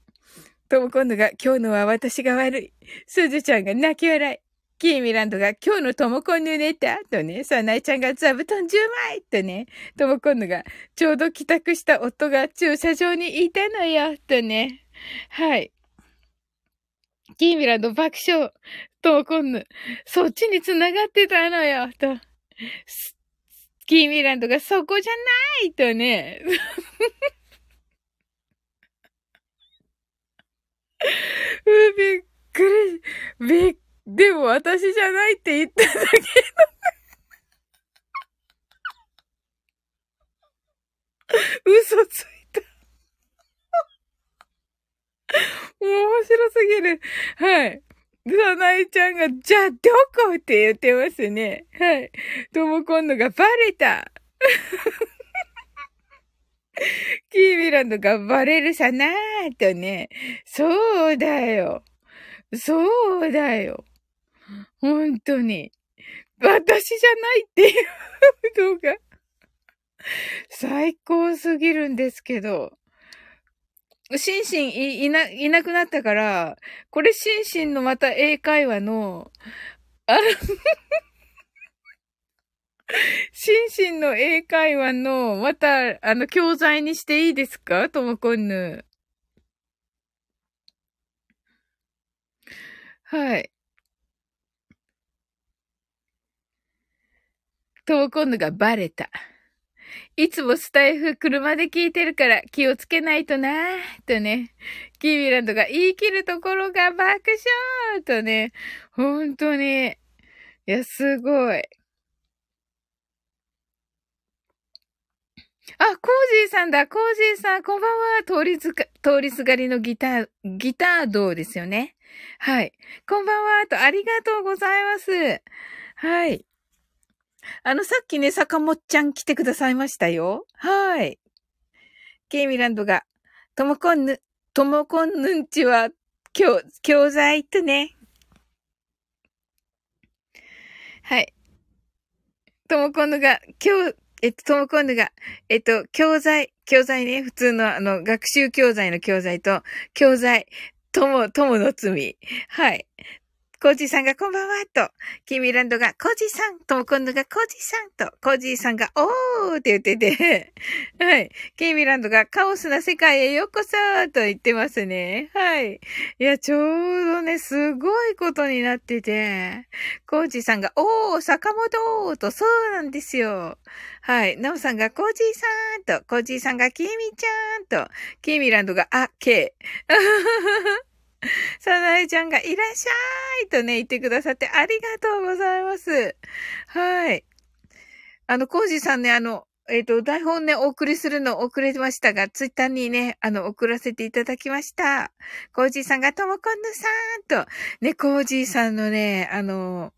とも今度が、今日のは私が悪い。すずちゃんが泣き笑い。キーミランドが今日のトモコンヌネタとね、サナイちゃんが座布団10枚とね、トモコンヌがちょうど帰宅した夫が駐車場にいたのよとね。はい。キーミランド爆笑。トモコンヌ、そっちに繋がってたのよと。キーミランドがそこじゃないとね。うびっくり。びっくりでも私じゃないって言っただけの嘘ついた面白すぎる。はい。さなえちゃんが、じゃあどこって言ってますね。はい。とも今度がバレた。キーミランドがバレるさなーとね。そうだよ。そうだよ。本当に。私じゃないっていう動画。最高すぎるんですけど。シンシンいいな、いなくなったから、これシンシンのまた英会話の、あの シンシンの英会話の、また、あの、教材にしていいですか？ともこんぬ。はい。ともこんぬがバレた。いつもスタイフ車で聞いてるから気をつけないとなぁ、とね。キーミランドが言い切るところが爆笑とね。本当に。いや、すごい。あ、コージーさんだ。コージーさん、こんばんは。通りずか、通りすがりのギター、ギター道ですよね。はい。こんばんは。と、ありがとうございます。はい。あの、さっきね、坂本ちゃん来てくださいましたよ。はい。ケイミランドが、ともこんぬ、ともこんぬんちは、教、教材とね。はい。ともこんぬが、今日、えっと、ともこんぬが、えっと、教材、教材ね、普通のあの、学習教材の教材と、教材、とも、ともの罪。はい。コージーさんがこんばんはと、キミランドがコージーさんとも今度がコージーさんと、コージーさんがおーって言ってて、はい。キミランドがカオスな世界へようこそと言ってますね。はい。いや、ちょうどね、すごいことになってて、コージーさんがおー坂本と、そうなんですよ。はい。ナオさんがコージーさんと、コージーさんがキミちゃんと、キミランドがあ、ケ さなえちゃんがいらっしゃいとね、言ってくださってありがとうございます。はい。あの、コージさんね、あの、えっ、ー、と、台本ね、お送りするの遅れましたが、ツイッターにね、あの、送らせていただきました。コージーさんがともこんぬさんと、ね、コージーさんのね、あの、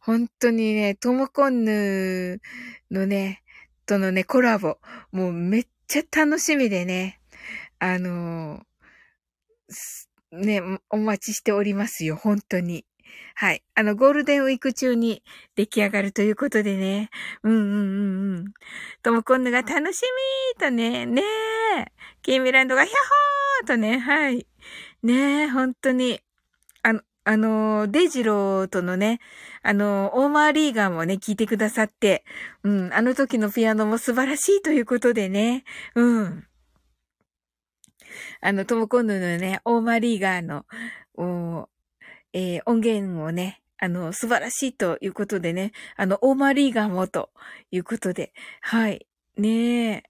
本当にね、ともこんぬのね、とのね、コラボ、もうめっちゃ楽しみでね、あの、ね、お待ちしておりますよ、本当に。はい。あの、ゴールデンウィーク中に出来上がるということでね。うんうんうんうん。ともこんぬが楽しみーとね、ねえ。キーミランドがヒャッホーとね、はい。ねえ、本当に。あの、あの、デイジローとのね、あの、オーマーリーガーもね、聞いてくださって、うん、あの時のピアノも素晴らしいということでね、うん。あの、トモコンヌのね、オーマリーガーの、おえー、音源をね、あの、素晴らしいということでね、あの、オーマリーガーもということで、はい。ねえ。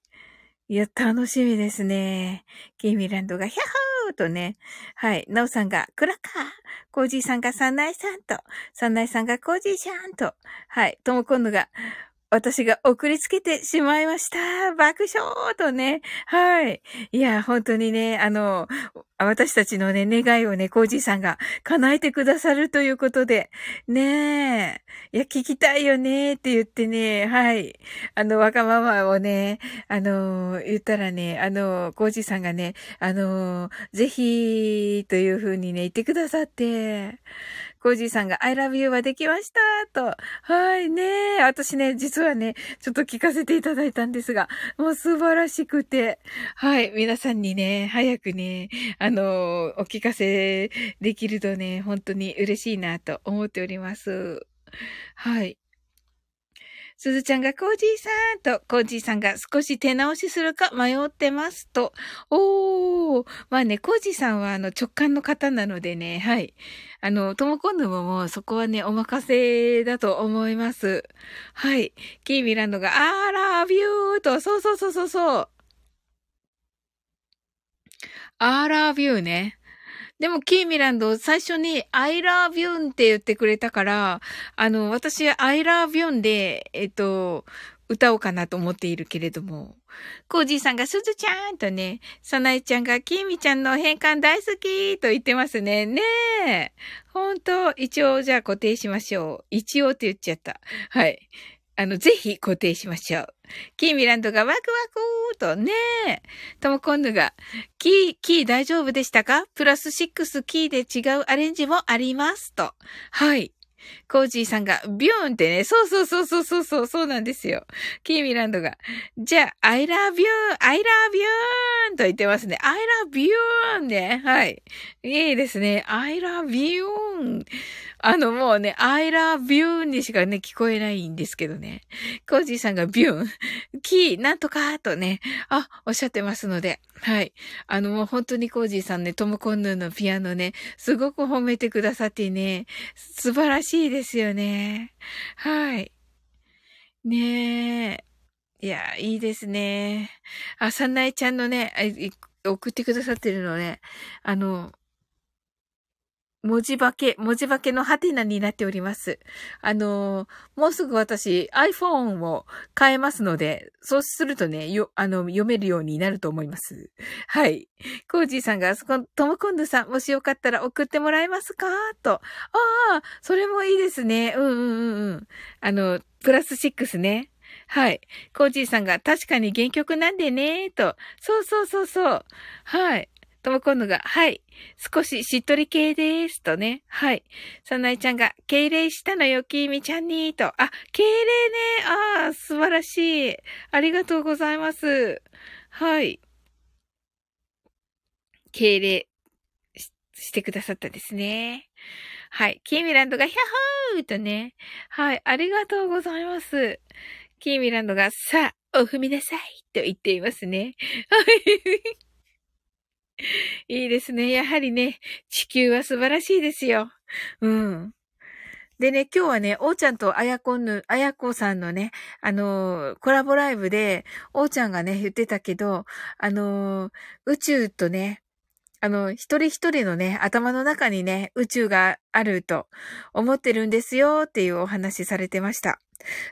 いや、楽しみですね。ケイミランドが、ヒャッホーとね、はい。ナオさんが、クラッカー。コージーさんが、サンナイさんと、サンナイさんが、コージーシャンと、はい。トモコンヌが、私が送りつけてしまいました。爆笑とね。はい。いや、本当にね、あの、私たちのね、願いをね、コージーさんが叶えてくださるということで、ねえ。いや、聞きたいよねって言ってね、はい。あの、わがままをね、あの、言ったらね、あの、コージーさんがね、あの、ぜひ、というふうにね、言ってくださって、コージーさんが I love you はできましたと。はいね。私ね、実はね、ちょっと聞かせていただいたんですが、もう素晴らしくて。はい。皆さんにね、早くね、あの、お聞かせできるとね、本当に嬉しいなと思っております。はい。すずちゃんがコージーさんと、コージーさんが少し手直しするか迷ってますと。おー。まあね、コージーさんはあの直感の方なのでね、はい。あの、ともこんぬももうそこはね、お任せだと思います。はい。キーミランドが、あーラービューと、そうそうそうそうそう。アーラービューね。でも、キーミランド、最初に、I love you って言ってくれたから、あの、私、I love you で、えっと、歌おうかなと思っているけれども。コージーさんがすずちゃんとね、サナイちゃんがキーミちゃんの変換大好きと言ってますね。ねえ。ほんと、一応じゃあ固定しましょう。一応って言っちゃった。はい。あの、ぜひ固定しましょう。キーミランドがワクワクーとねえ。ともコンヌが、キー、キー大丈夫でしたか？プラス6キーで違うアレンジもありますと。はい。コージーさんが、ビューンってね、そうそうそうそうそうそう、そうなんですよ。キーミランドが、じゃあ、I love you, I love you と言ってますね。I love you ね。はい。いいですね。I love you あの、もうね、I love you にしかね、聞こえないんですけどね。コージーさんがビューン、キー、なんとか、とね、あ、おっしゃってますので、はい。あの、もう本当にコージーさんね、トムコンヌーのピアノね、すごく褒めてくださってね、素晴らしいですよね。はい。ねえ。いや、いいですね。あ、サンナイちゃんのね、送ってくださってるのね、あの、文字化け、文字化けのハテナになっております。あのー、もうすぐ私 iPhone を変えますので、そうするとね、よ、あの、読めるようになると思います。はい。コージーさんが、そこ、トムコンドさん、もしよかったら送ってもらえますか？と。ああ、それもいいですね。うんうんうんうん。あの、プラス6ね。はい。コージーさんが、確かに原曲なんでね、と。そうそうそうそう。はい。ともこんのが、はい。少ししっとり系です。とね。はい。さなえちゃんが、敬礼したのよ、きみちゃんに。と。あ、敬礼ね。ああ、素晴らしい。ありがとうございます。はい。敬礼してくださったですね。はい。キーミランドが、ヒャホーとね。はい。ありがとうございます。キーミランドが、さあ、お踏みなさい。と言っていますね。はい。いいですね。やはりね、地球は素晴らしいですよ。うん。でね、今日はね、おーちゃんとあやこぬ、あやこさんのね、あのー、コラボライブで、おーちゃんがね、言ってたけど、あのー、宇宙とね、あの、一人一人のね、頭の中にね、宇宙があると思ってるんですよっていうお話されてました。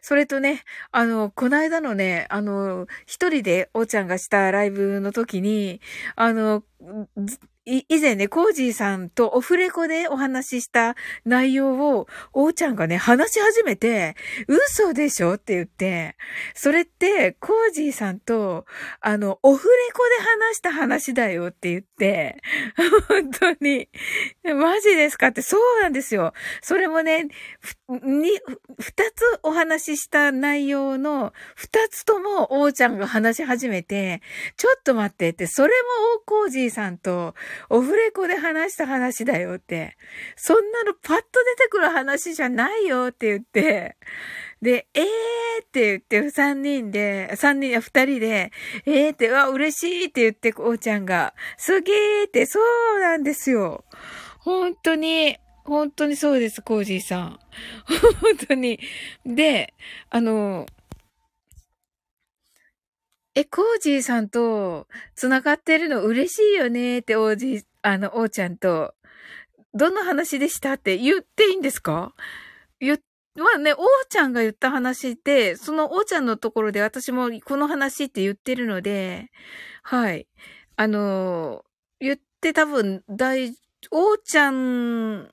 それとね、あの、この間のね、あの、一人でおーちゃんがしたライブの時に、あの、以前ね、コージーさんとオフレコでお話しした内容を、おーちゃんがね、話し始めて、嘘でしょって言って、それって、コージーさんと、あの、オフレコで話した話だよって言って、本当に、マジですかって、そうなんですよ。それもね、に、二つお話しした内容の、二つとも、おーちゃんが話し始めて、ちょっと待ってって、それも、コージーさんと、オフレコで話した話だよって。そんなのパッと出てくる話じゃないよって言って、で、えーって言って、三人で、三人や二人で、えーって、わ、嬉しいって言って、おーちゃんが、すげーって、そうなんですよ。本当に、本当にそうです、コージーさん。本当に。で、あの、え、コージーさんと繋がってるの嬉しいよねって、おじ、あの、おーちゃんと。どんな話でした？って言っていいんですか？言、まあね、おーちゃんが言った話で、そのおーちゃんのところで私もこの話って言ってるので、はい。あの、言って多分、大、おーちゃん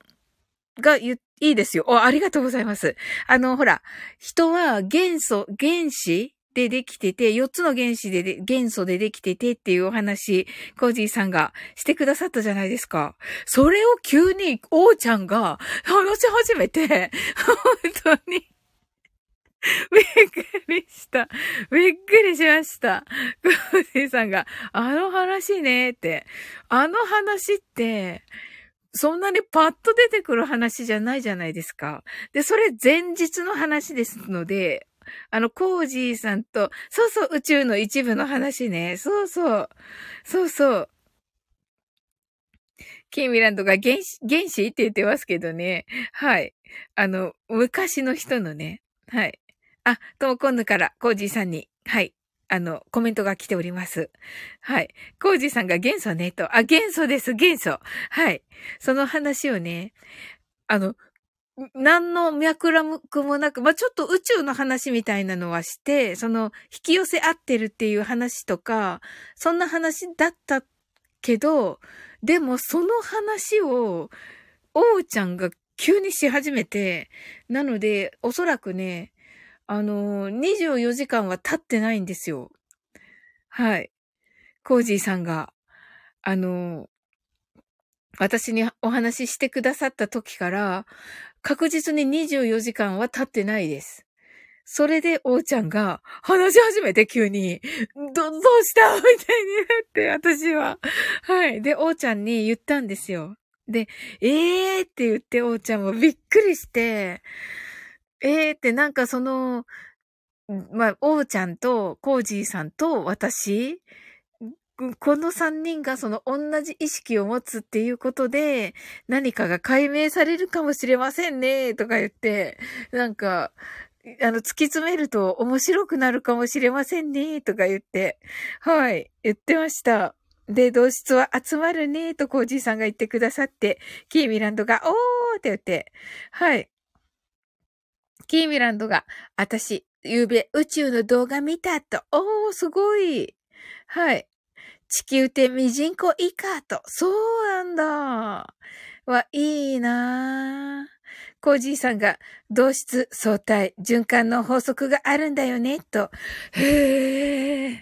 が言っ、いいですよ。ありがとうございます。あの、ほら、人は元素、原子でできてて、4つの原子でで、元素でできててっていうお話、コージーさんがしてくださったじゃないですか。それを急に、王ちゃんが話し始めて、本当にびっくりした。びっくりしました。コージーさんが、あの話ねって。あの話って、そんなにパッと出てくる話じゃないじゃないですか。で、それ前日の話ですので、あの、コージーさんと、そうそう、宇宙の一部の話ね。そうそう。そうそう。キーミランドが原子、原子って言ってますけどね。はい。あの、昔の人のね。はい。あ、ともこんぬから、コージーさんに、はい。あの、コメントが来ております。はい。コージーさんが元素ね、と。あ、元素です、元素。はい。その話をね、あの、何の脈絡もなく、まあ、ちょっと宇宙の話みたいなのはして、その、引き寄せ合ってるっていう話とか、そんな話だったけど、でもその話を、王ちゃんが急にし始めて、なので、おそらくね、あの24時間は経ってないんですよ。はい。コージーさんが、あの私にお話ししてくださった時から、確実に24時間は経ってないです。それで、おーちゃんが話し始めて急に、ど、どうしたみたいになって、私は。はい。で、おーちゃんに言ったんですよ。で、えーって言って、おーちゃんもびっくりして、えーってなんかその、まあ、おーちゃんと、コージーさんと私この三人がその同じ意識を持つっていうことで、何かが解明されるかもしれませんね、とか言って、なんか、あの、突き詰めると面白くなるかもしれませんね、とか言って、はい、言ってました。で、同質は集まるね、とコージーさんが言ってくださって、キーミランドが、おーって言って、はい。キーミランドが、私、ゆうべ宇宙の動画見たと、おー、すごい。はい。地球ってミジンコ以下と。そうなんだ。わ、いいなぁ。コージーさんが、同質、相対、循環の法則があるんだよね、と。へー。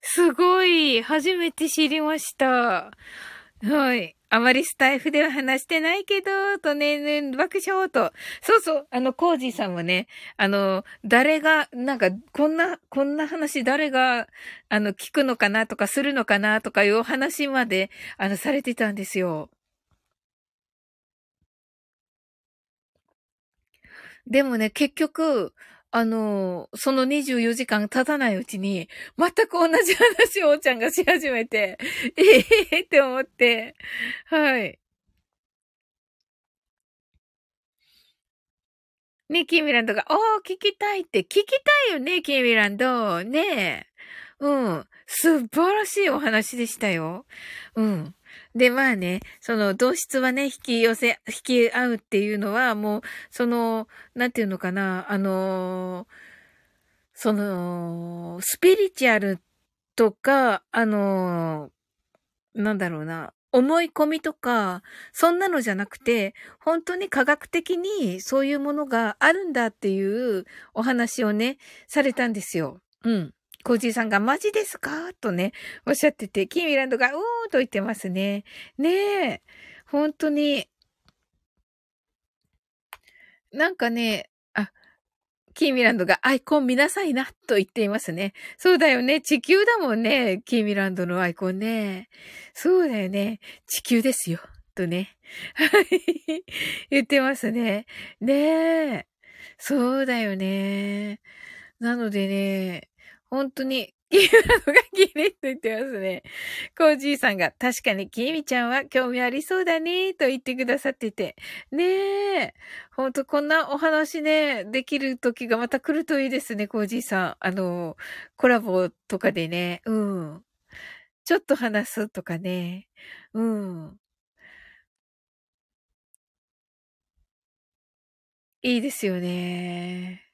すごい。初めて知りました。はい。あまりスタイフでは話してないけど、とね、ね、爆笑と。そうそう、あの、コージーさんもね、あの、誰が、なんか、こんな、こんな話誰が、あの、聞くのかなとかするのかなとかいうお話まで、あの、されてたんですよ。でもね、結局、あの、その24時間経たないうちに、全く同じ話をおちゃんがし始めて、え えー、って思って、はい。ね、キーミランドが、おー、聞きたいって、聞きたいよね、キーミランド。ねえ。うん。素晴らしいお話でしたよ。うん。で、まあね、その同質はね、引き寄せ、引き合うっていうのは、もう、その、なんていうのかな、あの、その、スピリチュアルとか、あの、なんだろうな、思い込みとか、そんなのじゃなくて、本当に科学的にそういうものがあるんだっていうお話をね、されたんですよ。うん。コージーさんがマジですか？とね、おっしゃってて、キーミランドがうーんと言ってますね。ねえ。本当に。なんかね、あ、キーミランドがアイコン見なさいな、と言っていますね。そうだよね。地球だもんね。キーミランドのアイコンね。そうだよね。地球ですよ。とね。はい。言ってますね。ねえ。そうだよね。なのでね、本当に、キーなのがキリッと言ってますね。コージーさんが、確かにキーミちゃんは興味ありそうだね、と言ってくださってて。ねえ。ほんと、こんなお話ね、できる時がまた来るといいですね、コージーさん。あの、コラボとかでね。うん。ちょっと話すとかね。うん。いいですよね。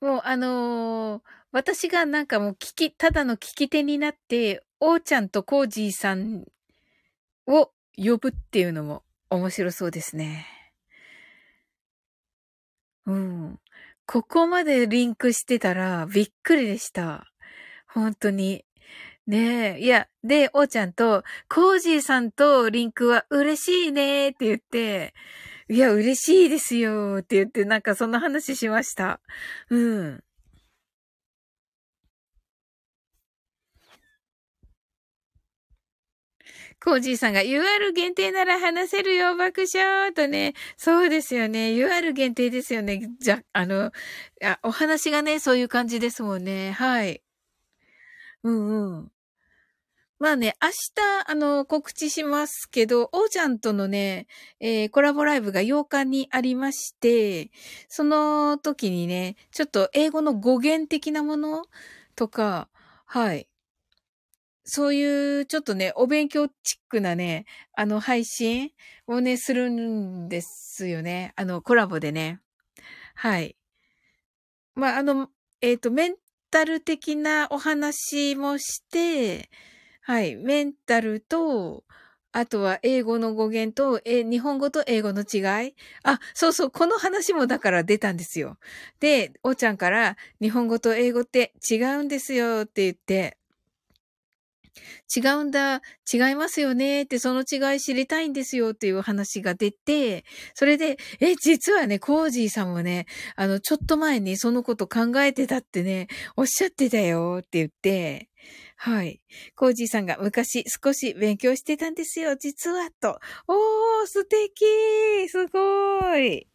もう、あのー、私がなんかもう聞き、ただの聞き手になって、おーちゃんとコージーさんを呼ぶっていうのも面白そうですね。うん。ここまでリンクしてたらびっくりでした。本当に。ねえ。いや、で、おーちゃんと、コージーさんとリンクは嬉しいねって言って、いや、嬉しいですよって言って、なんかそんな話しました。うん。コージーさんが UR 限定なら話せるよ、爆笑とね。そうですよね。UR 限定ですよね。じゃ、あの、あお話がね、そういう感じですもんね。はい。うんうん。まあね、明日、あの、告知しますけど、おーちゃんとのね、えー、コラボライブが8日にありまして、その時にね、ちょっと英語の語源的なものとか、はい。そういう、ちょっとね、お勉強チックなね、あの、配信をね、するんですよね。あの、コラボでね。はい。まあ、あの、えっ、ー、と、メンタル的なお話もして、はい。メンタルと、あとは英語の語源と、え、日本語と英語の違いあ、そうそう、この話もだから出たんですよ。で、おーちゃんから、日本語と英語って違うんですよって言って、違うんだ、違いますよねって、その違い知りたいんですよっていう話が出て、それで、え、実はね、コージーさんもね、あの、ちょっと前にそのこと考えてたってね、おっしゃってたよって言って、はい。コージーさんが昔少し勉強してたんですよ、実は、と。おー、素敵すごい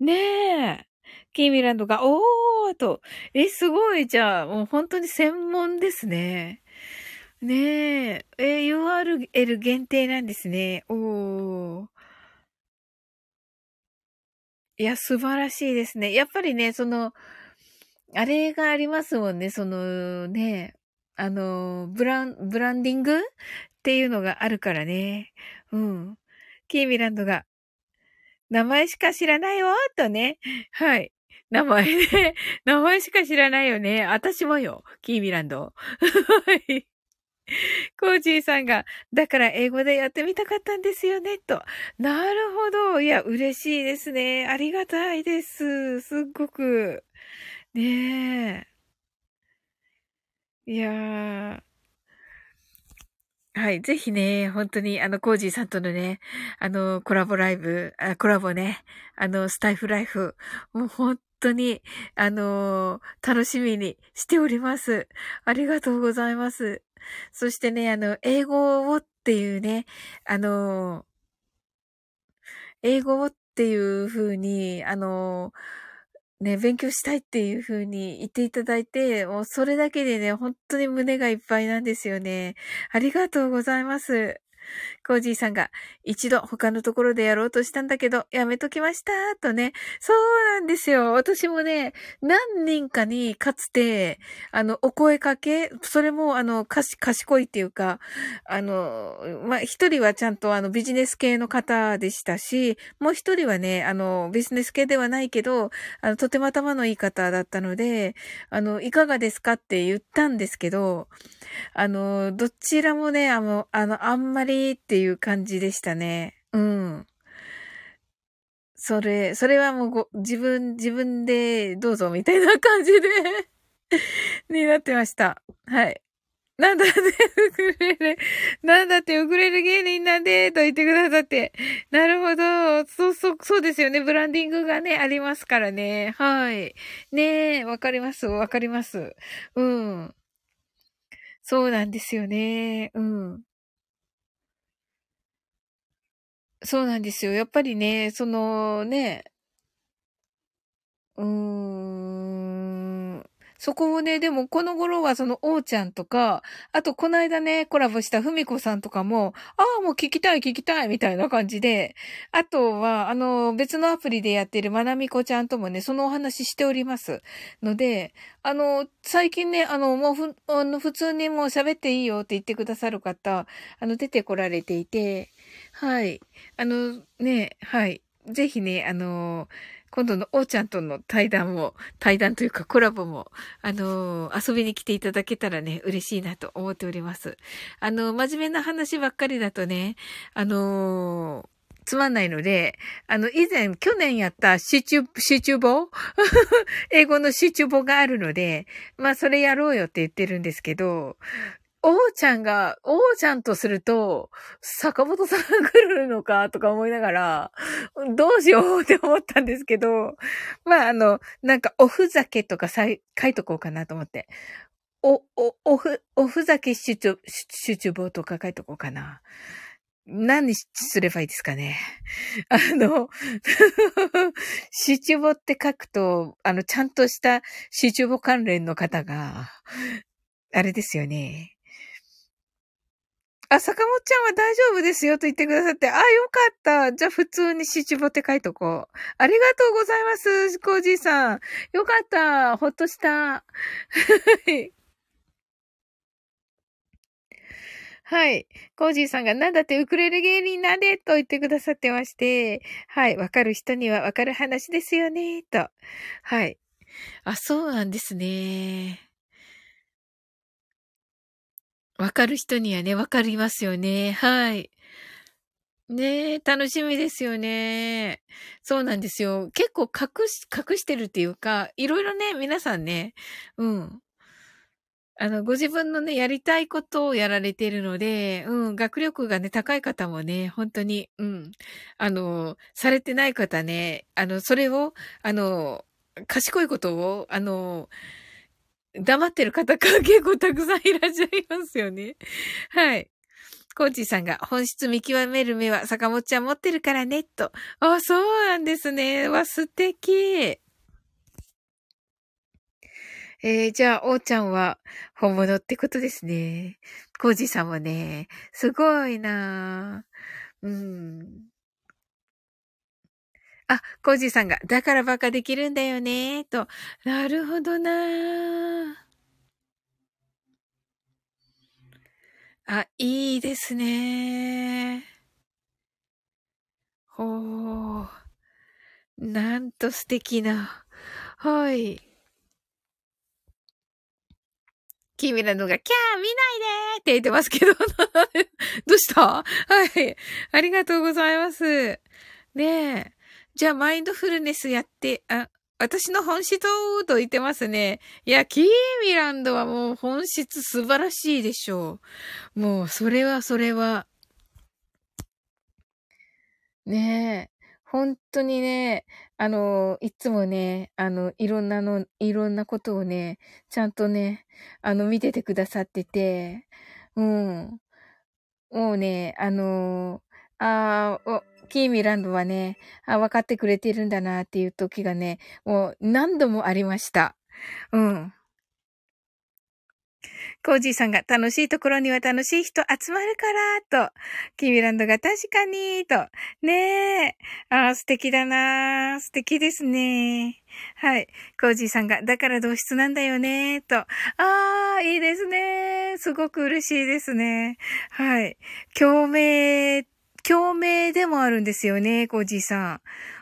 ねえ。キーミランドが、おーと。え、すごい。じゃあ、もう本当に専門ですね。ねえ。え、URL 限定なんですね。おー。いや、素晴らしいですね。やっぱりね、その、あれがありますもんね、そのね、あの、ブラン、ブランディングっていうのがあるからね。うん。キーミランドが、名前しか知らないわ、とね。はい。名前ね。名前しか知らないよね。私もよ。キーミランド。はい。コージーさんが、だから英語でやってみたかったんですよね、と。なるほど。いや、嬉しいですね。ありがたいです。すっごく。ねえ。いやー。はい。ぜひね、本当に、あの、コージーさんとのね、あの、コラボライブ、あコラボね、あの、スタイフライフ、もう本当に、あの楽しみにしております。ありがとうございます。そしてね、あの、英語をっていうね、あの英語をっていう風に、あのね、勉強したいっていう風に言っていただいて、もうそれだけでね、本当に胸がいっぱいなんですよね。ありがとうございます。コージーさんが、一度他のところでやろうとしたんだけど、やめときました、とね。そうなんですよ。私もね、何人かにかつて、あの、お声かけ、それも、あの、かし、賢いっていうか、あの、まあ、一人はちゃんとあの、ビジネス系の方でしたし、もう一人はね、あの、ビジネス系ではないけど、あの、とても頭のいい方だったので、あの、いかがですかって言ったんですけど、あの、どちらもね、あの、あの、あんまりっていう感じでしたね。うん。それ、それはもうご、自分、自分でどうぞみたいな感じで になってました。はい。なんだってウクレレ、なんだってウクレレ芸人なんで、と言ってくださって。なるほど。そうそう、そうですよね。ブランディングがね、ありますからね。はい。ねえ、わかります。わかります。うん。そうなんですよね。うん。そうなんですよ。やっぱりね、そのね、うーん。そこをね、でもこの頃はそのおーちゃんとか、あとこの間ね、コラボしたふみこさんとかも、ああ、もう聞きたい聞きたいみたいな感じで、あとは、あの、別のアプリでやってるまなみこちゃんともね、そのお話しております。ので、あの、最近ね、あの、もうふ、あの、普通にもう喋っていいよって言ってくださる方、あの、出てこられていて、はい。あの、ね、はい。ぜひね、あの、今度のおーちゃんとの対談も、対談というかコラボも、あの、遊びに来ていただけたらね、嬉しいなと思っております。あの、真面目な話ばっかりだとね、あのつまんないので、あの、以前、去年やったシチュ、シチュボ英語のシチュボがあるので、まあ、それやろうよって言ってるんですけど、王ちゃんが、王ちゃんとすると、坂本さんが来るのかとか思いながら、どうしようって思ったんですけど、まあ、あの、なんか、おふざけとかさい書いとこうかなと思って。お、お、おふ、おふざけ集中、集中棒とか書いとこうかな。何すればいいですかね。あの、シチュボって書くと、あの、ちゃんとしたシチュボ関連の方が、あれですよね。あ、坂本ちゃんは大丈夫ですよと言ってくださって、あ、よかった。じゃあ普通にシチュボって書いとこう。ありがとうございます、コージーさん。よかった。ほっとした。はい。コージーさんが、なんだってウクレレ芸人なんでと言ってくださってまして、はい。わかる人にはわかる話ですよね、と。はい。あ、そうなんですね。わかる人にはね、わかりますよね。はい。ねえ、楽しみですよね。そうなんですよ。結構隠し、隠してるっていうか、いろいろね、皆さんね、うん。あの、ご自分のね、やりたいことをやられているので、うん、学力がね、高い方もね、本当に、うん、あの、されてない方ね、あの、それを、あの、賢いことを、あの、黙ってる方が結構たくさんいらっしゃいますよね。はい。コーチさんが本質見極める目は坂本ちゃん持ってるからね、と。あ、そうなんですね。わ、素敵。えー、じゃあ、おーちゃんは本物ってことですね。コージさんもね、すごいなうん。あ、コージーさんが、だからバカできるんだよね、と。なるほどなあ、いいですね。ほう。なんと素敵な。はい。キミラのが、キャー見ないでって言ってますけど、どうした？はい。ありがとうございます。ねえ。じゃあ、マインドフルネスやって、あ、私の本質と言ってますね。いや、キーミランドはもう本質素晴らしいでしょう。もう、それはそれは。ねえ。本当にね、あの、いつもね、あの、いろんなの、いろんなことをね、ちゃんとね、あの、見ててくださってて、うん。もうね、あの、ああ、キーミランドはね、あ、分かってくれてるんだなっていう時がね、もう何度もありました。うん。コージーさんが楽しいところには楽しい人集まるから、と。キーミランドが確かに、と。ねえ。ああ、素敵だな素敵ですね。はい。コージーさんが、だから同質なんだよね、と。ああ、いいですね。すごく嬉しいですね。はい。共鳴共鳴でもあるんですよね、コージーさ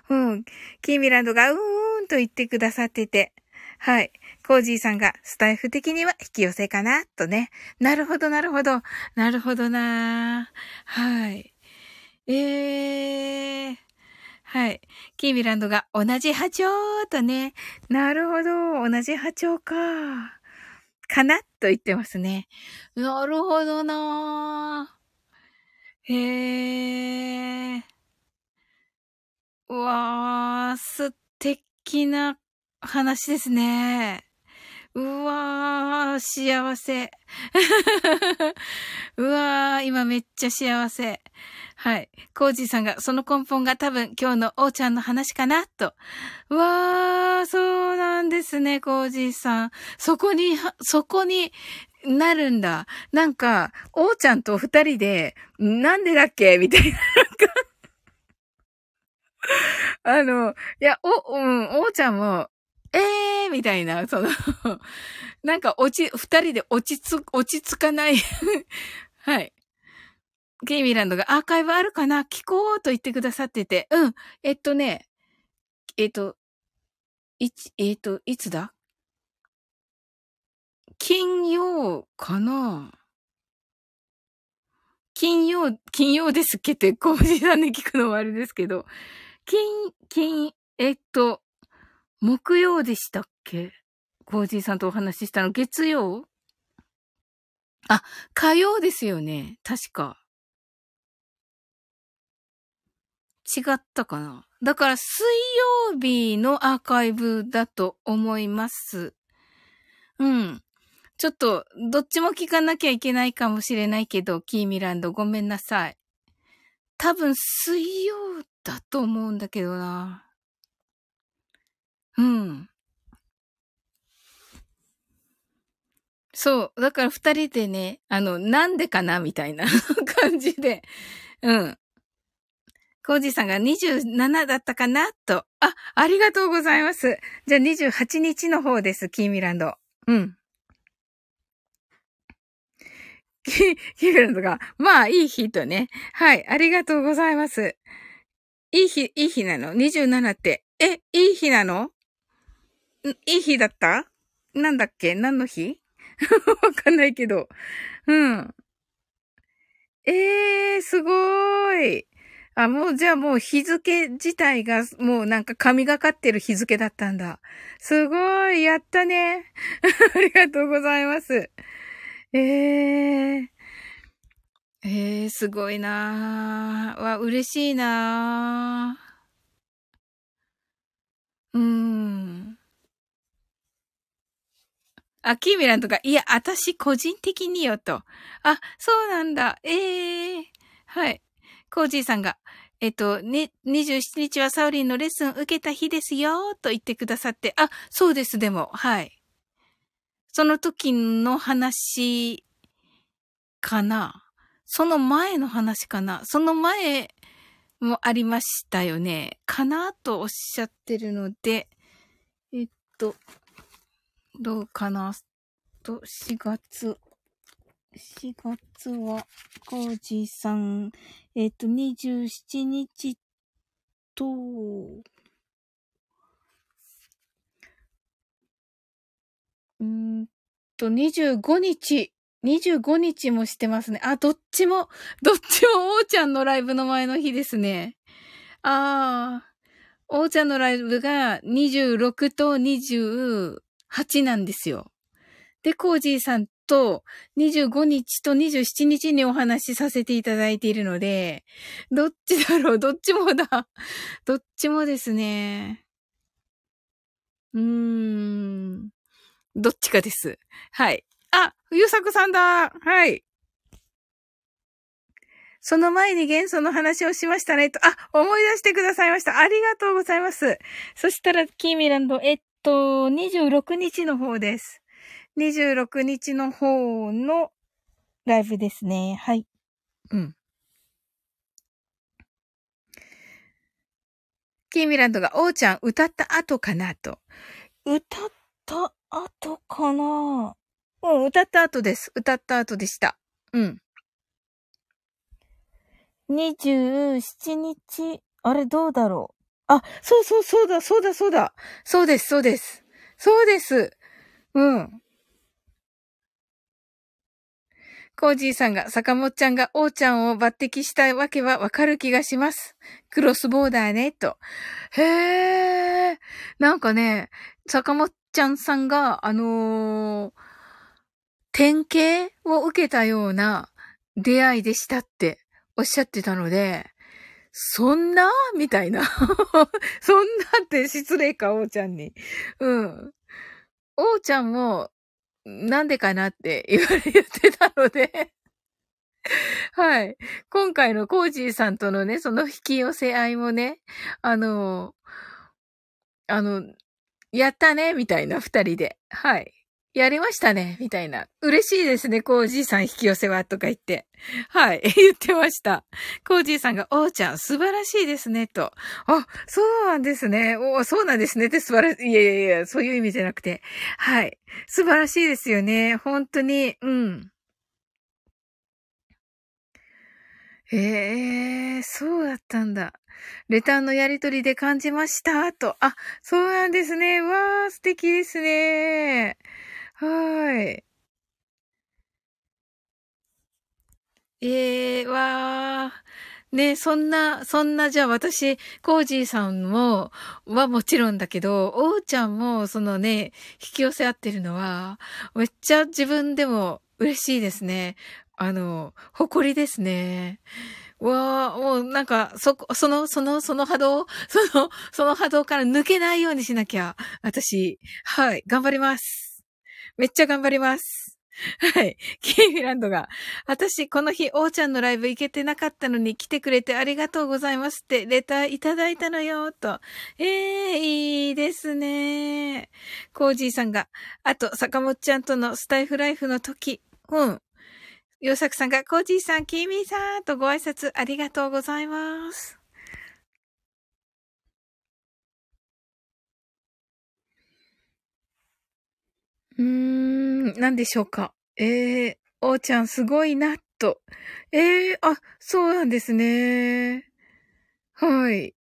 ん。うん。キーミランドがうーんと言ってくださってて。はい。コージーさんがスタイフ的には引き寄せかなとね。なるほど、なるほど。なるほどなはい。えー。はい。キーミランドが同じ波長とね。なるほど。同じ波長か。かなと言ってますね。なるほどなへえ。うわあ、素敵な話ですね。うわー、幸せ。うわー、今めっちゃ幸せ。はい。コージーさんが、その根本が多分今日のおーちゃんの話かな、と。わー、そうなんですね、コージーさん。そこに、そこになるんだ。なんか、おーちゃんと二人で、なんでだっけ？みたいな、あの、いや、お、うん、おーちゃんも、ええー、みたいな、そのなんか落ち、二人で落ち着、落ち着かないはい。ゲイミランドがアーカイブあるかな？聞こうと言ってくださってて、うん。えっとね、えっと、いち、えっ、と、いつだ？金曜かな？金曜、金曜ですっけって、コージさんに聞くのはあれですけど、金、金、えっと、木曜でしたっけ？コージーさんとお話ししたの。月曜？あ、火曜ですよね。確か。違ったかな？だから水曜日のアーカイブだと思います。うん。ちょっと、どっちも聞かなきゃいけないかもしれないけど、キーミランドごめんなさい。多分水曜だと思うんだけどな。うん。そう。だから二人でね、あの、なんでかな？みたいな 感じで。うん。コージさんが27だったかなと。あ、ありがとうございます。じゃあ28日の方です、キーミランド。うん。キ、キーミランドが、まあ、いい日とね。はい、ありがとうございます。いい日、いい日なの ?27 って。え、いい日なの？いい日だった？なんだっけ？何の日？わかんないけど。うん。ええー、すごーい。あ、もうじゃあもう日付自体がもうなんか神がかってる日付だったんだ。すごい、やったね。ありがとうございます。ええー。ええー、すごいなー。わ、嬉しいなー。うーん。あ、キーミランとか、いや、私個人的によと。あ、そうなんだ。ええー、はい。コージーさんが、えっと、ね、27日はサウリンのレッスン受けた日ですよ、と言ってくださって、あ、そうです、でも、はい。その時の話かな？その前の話かな？その前もありましたよね？かなとおっしゃってるので、えっと、どうかな？と、4月、4月は、コージさん、えっ、と、27日と、うんと、25日、25日もしてますね。あ、どっちも、どっちもおーちゃんのライブの前の日ですね。ああ、おーちゃんのライブが26と28なんですよ。で、コージーさんと25日と27日にお話しさせていただいているので、どっちだろう？どっちもだ。どっちもですね。うーん。どっちかです。はい。あ、ゆうさくさんだはい。その前に元素の話をしましたね。と、あ、思い出してくださいました。ありがとうございます。そしたら、キーミランド、えっと、26日の方です。26日の方のライブですね。はい。うん。キーミランドが、おーちゃん歌った後かなと。歌った後かな？うん、歌った後です。歌った後でした。うん。27日、あれどうだろう？あ、そうそうそうだ、そうだ、そうだ。そうです、そうです。そうです。うん。コージーさんが、坂本ちゃんが王ちゃんを抜擢したわけはわかる気がします。クロスボーダーね、と。へー。なんかね、坂本ちゃんさんが、あのー、典型を受けたような出会いでしたっておっしゃってたので、そんな？みたいな。そんなって失礼か、王ちゃんに。うん。王ちゃんも、なんでかなって 言われてたのではい。今回のコージーさんとのね、その引き寄せ合いもね、あの、あの、やったね、みたいな二人で。はい。やりましたね、みたいな。嬉しいですね、コージーさん引き寄せは、とか言って。はい、言ってました。コージーさんが、おーちゃん、素晴らしいですね、と。あ、そうなんですね。おそうなんですね、って素晴らしい。いやいやいや、そういう意味じゃなくて。はい。素晴らしいですよね。本当に、うん。ええー、そうだったんだ。レターのやりとりで感じましたと。あ、そうなんですね。わー、素敵ですね。はい。ええー、わー。ね、そんな、そんな、じゃあ私、コージーさんも、はもちろんだけど、おうちゃんも、そのね、引き寄せ合ってるのは、めっちゃ自分でも嬉しいですね。あの、誇りですね。わあ、もうなんか、そ、その、その、その波動、その、その波動から抜けないようにしなきゃ。私、はい、頑張ります。めっちゃ頑張ります。はい。キーミランドが、私、この日、おーちゃんのライブ行けてなかったのに来てくれてありがとうございますって、レターいただいたのよ、と。ええー、いいですね。コージーさんが、あと、坂本ちゃんとのスタイフライフの時、うん。ヨサクさんが、コージーさん、キーミーさんとご挨拶ありがとうございます。うーん、何でしょうか。えー、おーちゃんすごいな、と。ええー、あ、そうなんですね。はい。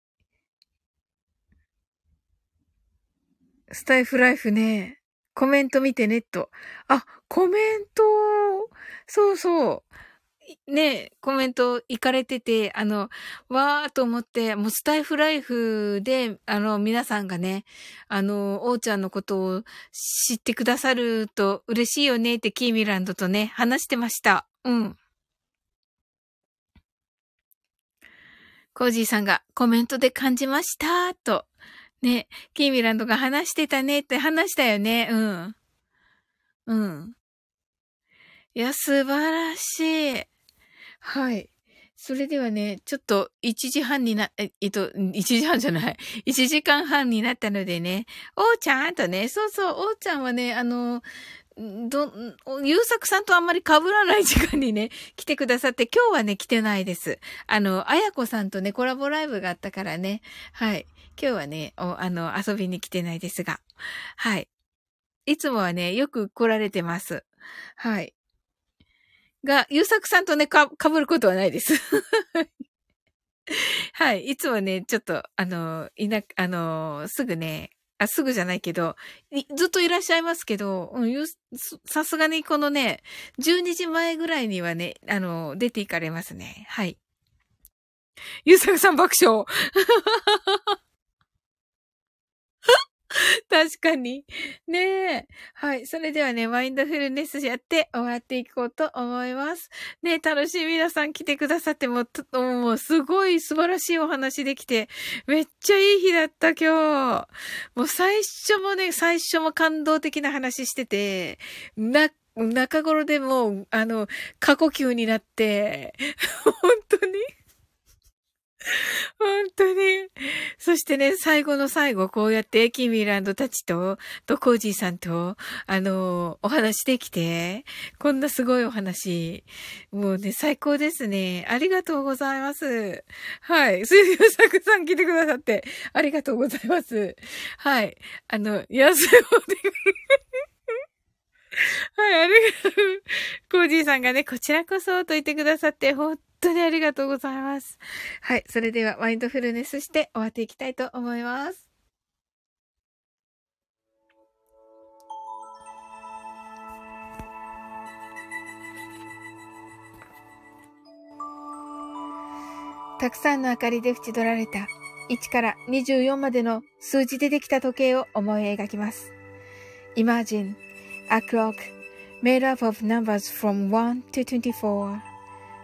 スタイフライフね。コメント見てね、と。あ、コメント、そうそう。ね、コメント行かれてて、あの、わーと思って、もうスタイフライフで、あの、皆さんがね、あの、おーちゃんのことを知ってくださると嬉しいよねってキーミランドとね、話してました。うん。コージーさんがコメントで感じましたと。ね、キーミランドが話してたねって話したよね。うん。うん。いや、素晴らしい。はい。それではね、ちょっと1時半にな、えっと、1時半じゃない。1時間半になったのでね、おーちゃんとね、そうそう、おーちゃんはね、あの、ど、ゆうさくさんとあんまり被らない時間にね、来てくださって、今日はね、来てないです。あの、あやこさんとね、コラボライブがあったからね、はい。今日はね、お、あの、遊びに来てないですが、はい。いつもはね、よく来られてます。はい。が、ゆうさくさんとね、か、被ることはないです。はい。いつもね、ちょっと、あの、いな、あの、すぐね、あ、すぐじゃないけど、ずっといらっしゃいますけど、うん、さすがにこのね、12時前ぐらいにはね、あの、出ていかれますね。はい。ゆうさくさん爆笑。確かに。ねえ。はい。それではね、マインドフルネスやって終わっていこうと思います。ねえ楽しい皆さん来てくださっても、もうすごい素晴らしいお話できて、めっちゃいい日だった今日。もう最初もね、最初も感動的な話してて、な、中頃でもうあの、過呼吸になって、本当に 本当に。そしてね、最後の最後、こうやってキミランドたちと、とコージーさんと、あの、お話できて、こんなすごいお話。もうね、最高ですね。ありがとうございます。はい。水曜作さん来てくださって、ありがとうございます。はい。あの、安いおではい、ありがとう。コージーさんがね、こちらこそと言ってくださって、本当にありがとうございます。はい。それでは、マインドフルネスして終わっていきたいと思います。たくさんの明かりで縁取られた1から24までの数字でできた時計を思い描きます。Imagine a clock made up of numbers from 1 to 24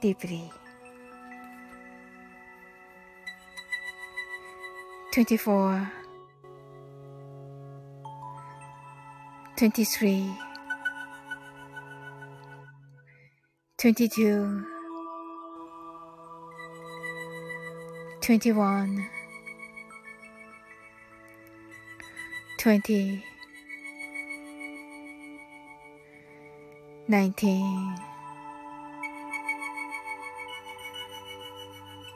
Deeply. 24 23 22 21 20 19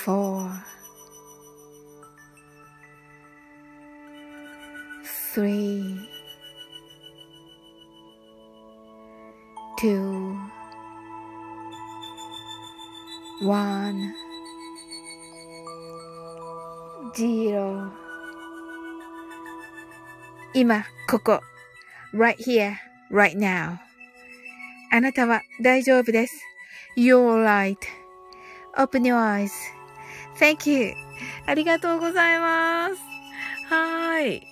4 3 2 1 0今、ここ。right here, right now. あなたは大丈夫です。You're right.Open your Thank you. ありがとうございます。はーい。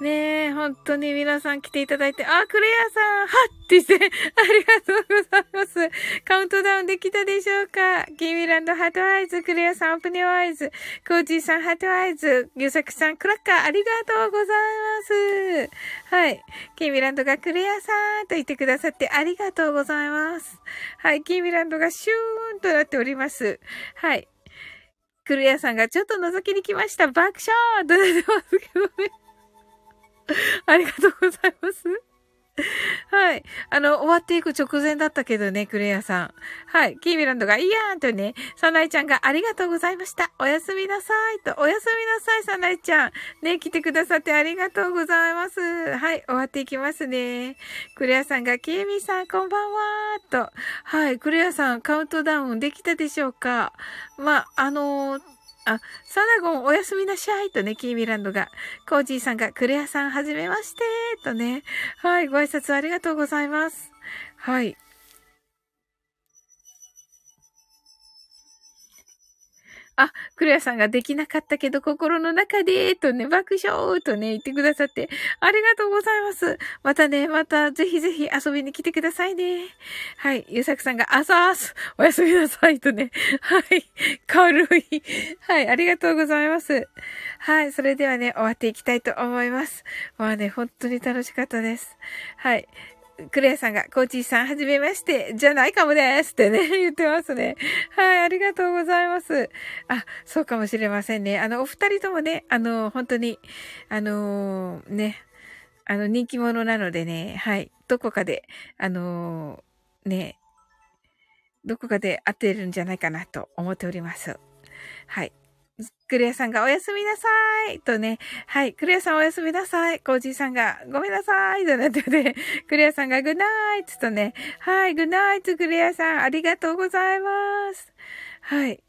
ねえ、本当に皆さん来ていただいて、あ、クレアさん、はってして、ありがとうございます。カウントダウンできたでしょうか？キーミランド、 heart eyes、クレアさん、 open your eyes、コージーさん、 heart eyes、ユサクさん、クラッカー、ありがとうございます。はい。キーミランドがクレアさんと言ってくださってありがとうございます。はい。キーミランドがシューンとなっております。はい。クルヤさんがちょっと覗きに来ました。爆笑となってますけどね。ありがとうございます。はい。あの、終わっていく直前だったけどね、クレアさん。はい。キーミランドが、いやーんとね、サナイちゃんがありがとうございました。おやすみなさい。と、おやすみなさい、サナイちゃん。ね、来てくださってありがとうございます。はい。終わっていきますね。クレアさんが、キーミさん、こんばんはと。はい。クレアさん、カウントダウンできたでしょうかまあ、あのーあ、サナゴンおやすみなしゃいとね、キーミランドが、コージーさんが、クレアさんはじめましてとね、はい、ご挨拶ありがとうございます。はい。あ、クレアさんができなかったけど心の中で、とね、爆笑とね、言ってくださって、ありがとうございます。またね、またぜひぜひ遊びに来てくださいね。はい、ゆうさくさんが、あさーす、おやすみなさいとね、はい、軽い。はい、ありがとうございます。はい、それではね、終わっていきたいと思います。まあね、本当に楽しかったです。はい。クレアさんが、コーチーさん、はじめまして、じゃないかもですってね、言ってますね。はい、ありがとうございます。あ、そうかもしれませんね。あの、お二人ともね、あの、本当に、あのー、ね、あの、人気者なのでね、はい、どこかで、あのー、ね、どこかで会ってるんじゃないかなと思っております。はい。クレアさんがおやすみなさいとね。はい。クレアさんおやすみなさい。コージーさんがごめんなさいとなってて、クレアさんがグナイツとね。はい。グナイツクレアさんありがとうございます。はい。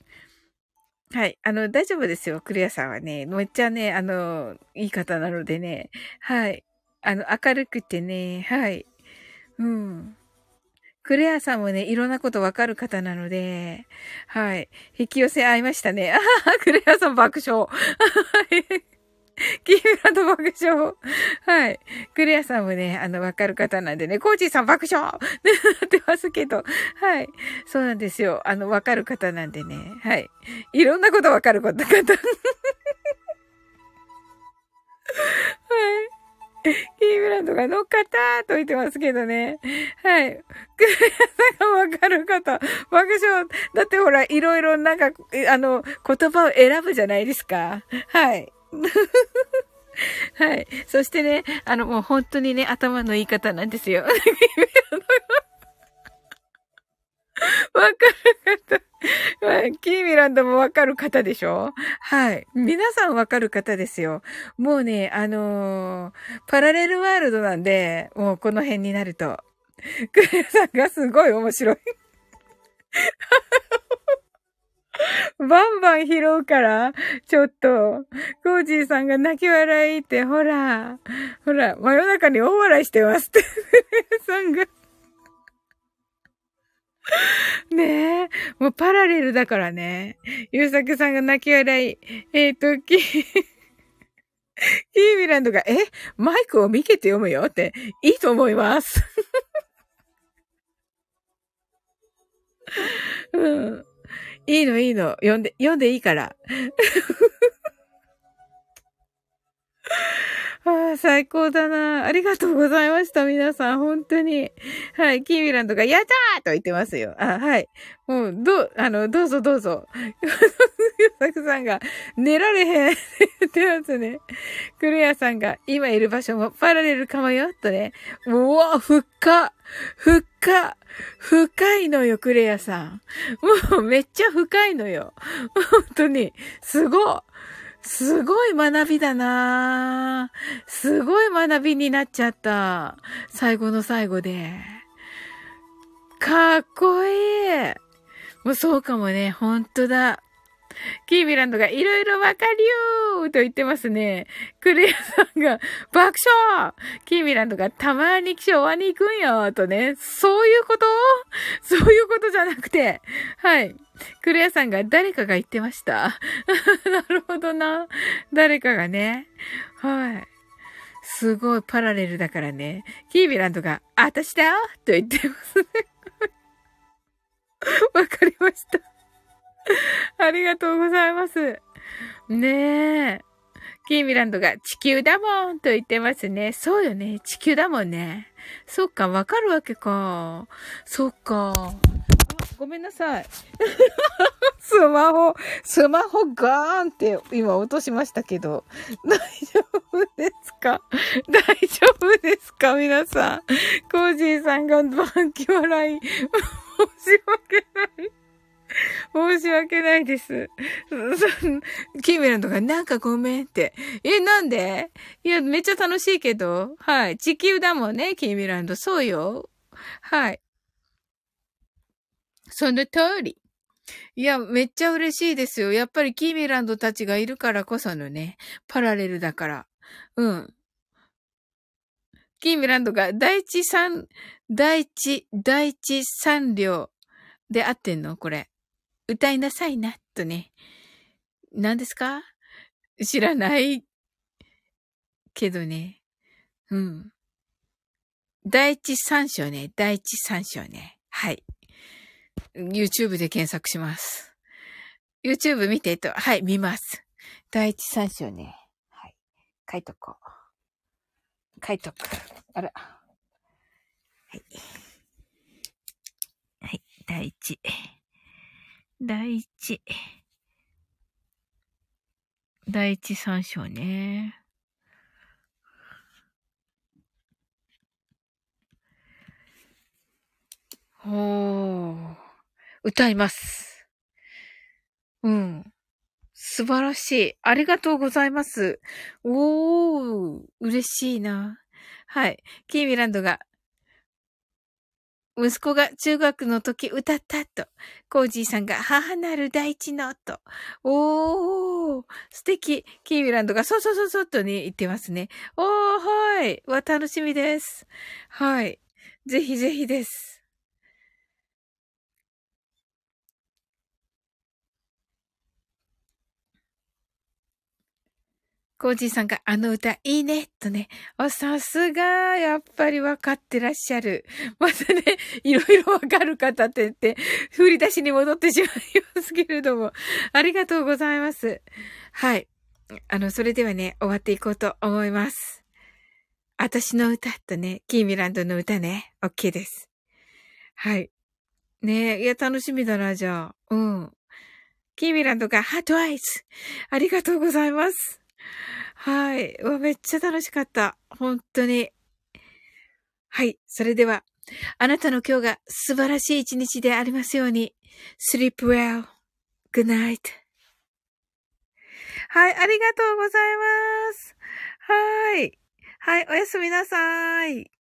はい。あの、大丈夫ですよ。クレアさんはね。めっちゃね、あの、いい方なのでね。はい。あの、明るくてね。はい。うん。クレアさんもね、いろんなことわかる方なので、はい。引き寄せ合いましたね。あは、クレアさん爆笑。はい。キーランド爆笑。はい。クレアさんもね、あの、わかる方なんでね、コーチーさん爆笑ってなってますけど、はい。そうなんですよ。あの、わかる方なんでね、はい。いろんなことわかる方。はい。キーブランドが乗っかったと言ってますけどね。はい。クさんがわかる方、爆笑。だってほら、いろいろなんか、あの、言葉を選ぶじゃないですか。はい。はい。そしてね、あの、もう本当にね、頭のいい方なんですよ。わかる方。キーミランドもわかる方でしょ？はい。皆さんわかる方ですよ。もうね、あのー、パラレルワールドなんで、もうこの辺になると。クレアさんがすごい面白い。バンバン拾うから、ちょっと、コージーさんが泣き笑いって、ほら、ほら、真夜中に大笑いしてますって、さんが。ねえ、もうパラレルだからね。ゆうさくさんが泣き笑い。えっ、ー、と、キー、キーミランドが、え？マイクを見けて読むよって、いいと思います。うん。いいの、いいの。読んで、読んでいいから。ああ、最高だな。ありがとうございました、皆さん。本当に。はい。キーミランドが、やったーと言ってますよ。あ、はい。もう、どう、あの、どうぞどうぞ。ゆさくさんが、寝られへんって言ってますね。クレアさんが、今いる場所もパラレルかもよ、とね。うわ、ふっか。ふっか。深いのよ、クレアさん。もう、めっちゃ深いのよ。本当に。すご。すごい学びだなすごい学びになっちゃった。最後の最後で。かっこいい。もうそうかもね。ほんとだ。キービランドがいろいろわかるよーと言ってますね。クレアさんが爆笑キービランドがたまに昭和に行くんよーとね。そういうこと？そういうことじゃなくて。はい。クレアさんが誰かが言ってました。なるほどな。誰かがね。はい。すごいパラレルだからね。キービランドが、あたしだと言ってますね。わかりました。ありがとうございます。ねえ。キーミランドが地球だもんと言ってますね。そうよね。地球だもんね。そっか、わかるわけか。そっか。ごめんなさい。スマホ、スマホガーンって今落としましたけど、大丈夫ですか？大丈夫ですか？皆さん。コージーさんがバンキ笑い。申し訳ない。申し訳ないです。キーメランとか、なんかごめんって。え、なんで？いや、めっちゃ楽しいけど。はい。地球だもんね、キーミランド。そうよ。はい。その通り。いや、めっちゃ嬉しいですよ。やっぱりキーミランドたちがいるからこそのね、パラレルだから。うん。キーミランドが第一三、第一、第一三両で合ってんの？これ。歌いなさいな、とね。何ですか？知らないけどね。うん。第一三章ね。第一三章ね。はい。YouTube で検索します。YouTube 見てと、はい、見ます。第一三章ね。はい。書いとこう。書いとく。あら。はい。はい、第一。第一。第一三章ね。おー。歌います。うん。素晴らしい。ありがとうございます。おー、嬉しいな。はい。キーミランドが、息子が中学の時歌ったと。コージーさんが母なる大地のと。おー、素敵。キーミランドがそうそうそうそうとね、言ってますね。おー、はい。わ、楽しみです。はい。ぜひぜひです。コージーさんがあの歌いいね、とね。あ、さすが、やっぱり分かってらっしゃる。またね、いろいろ分かる方って言って、振り出しに戻ってしまいますけれども。ありがとうございます。はい。あの、それではね、終わっていこうと思います。私の歌とね、キーミランドの歌ね、OK です。はい。ねえ、いや、楽しみだな、じゃあ。うん。キーミランドがハートアイス。ありがとうございます。はい。わ、めっちゃ楽しかった。本当に。はい。それでは、あなたの今日が素晴らしい一日でありますように。sleep well. good night. はい、ありがとうございます。はい。はい、おやすみなさい。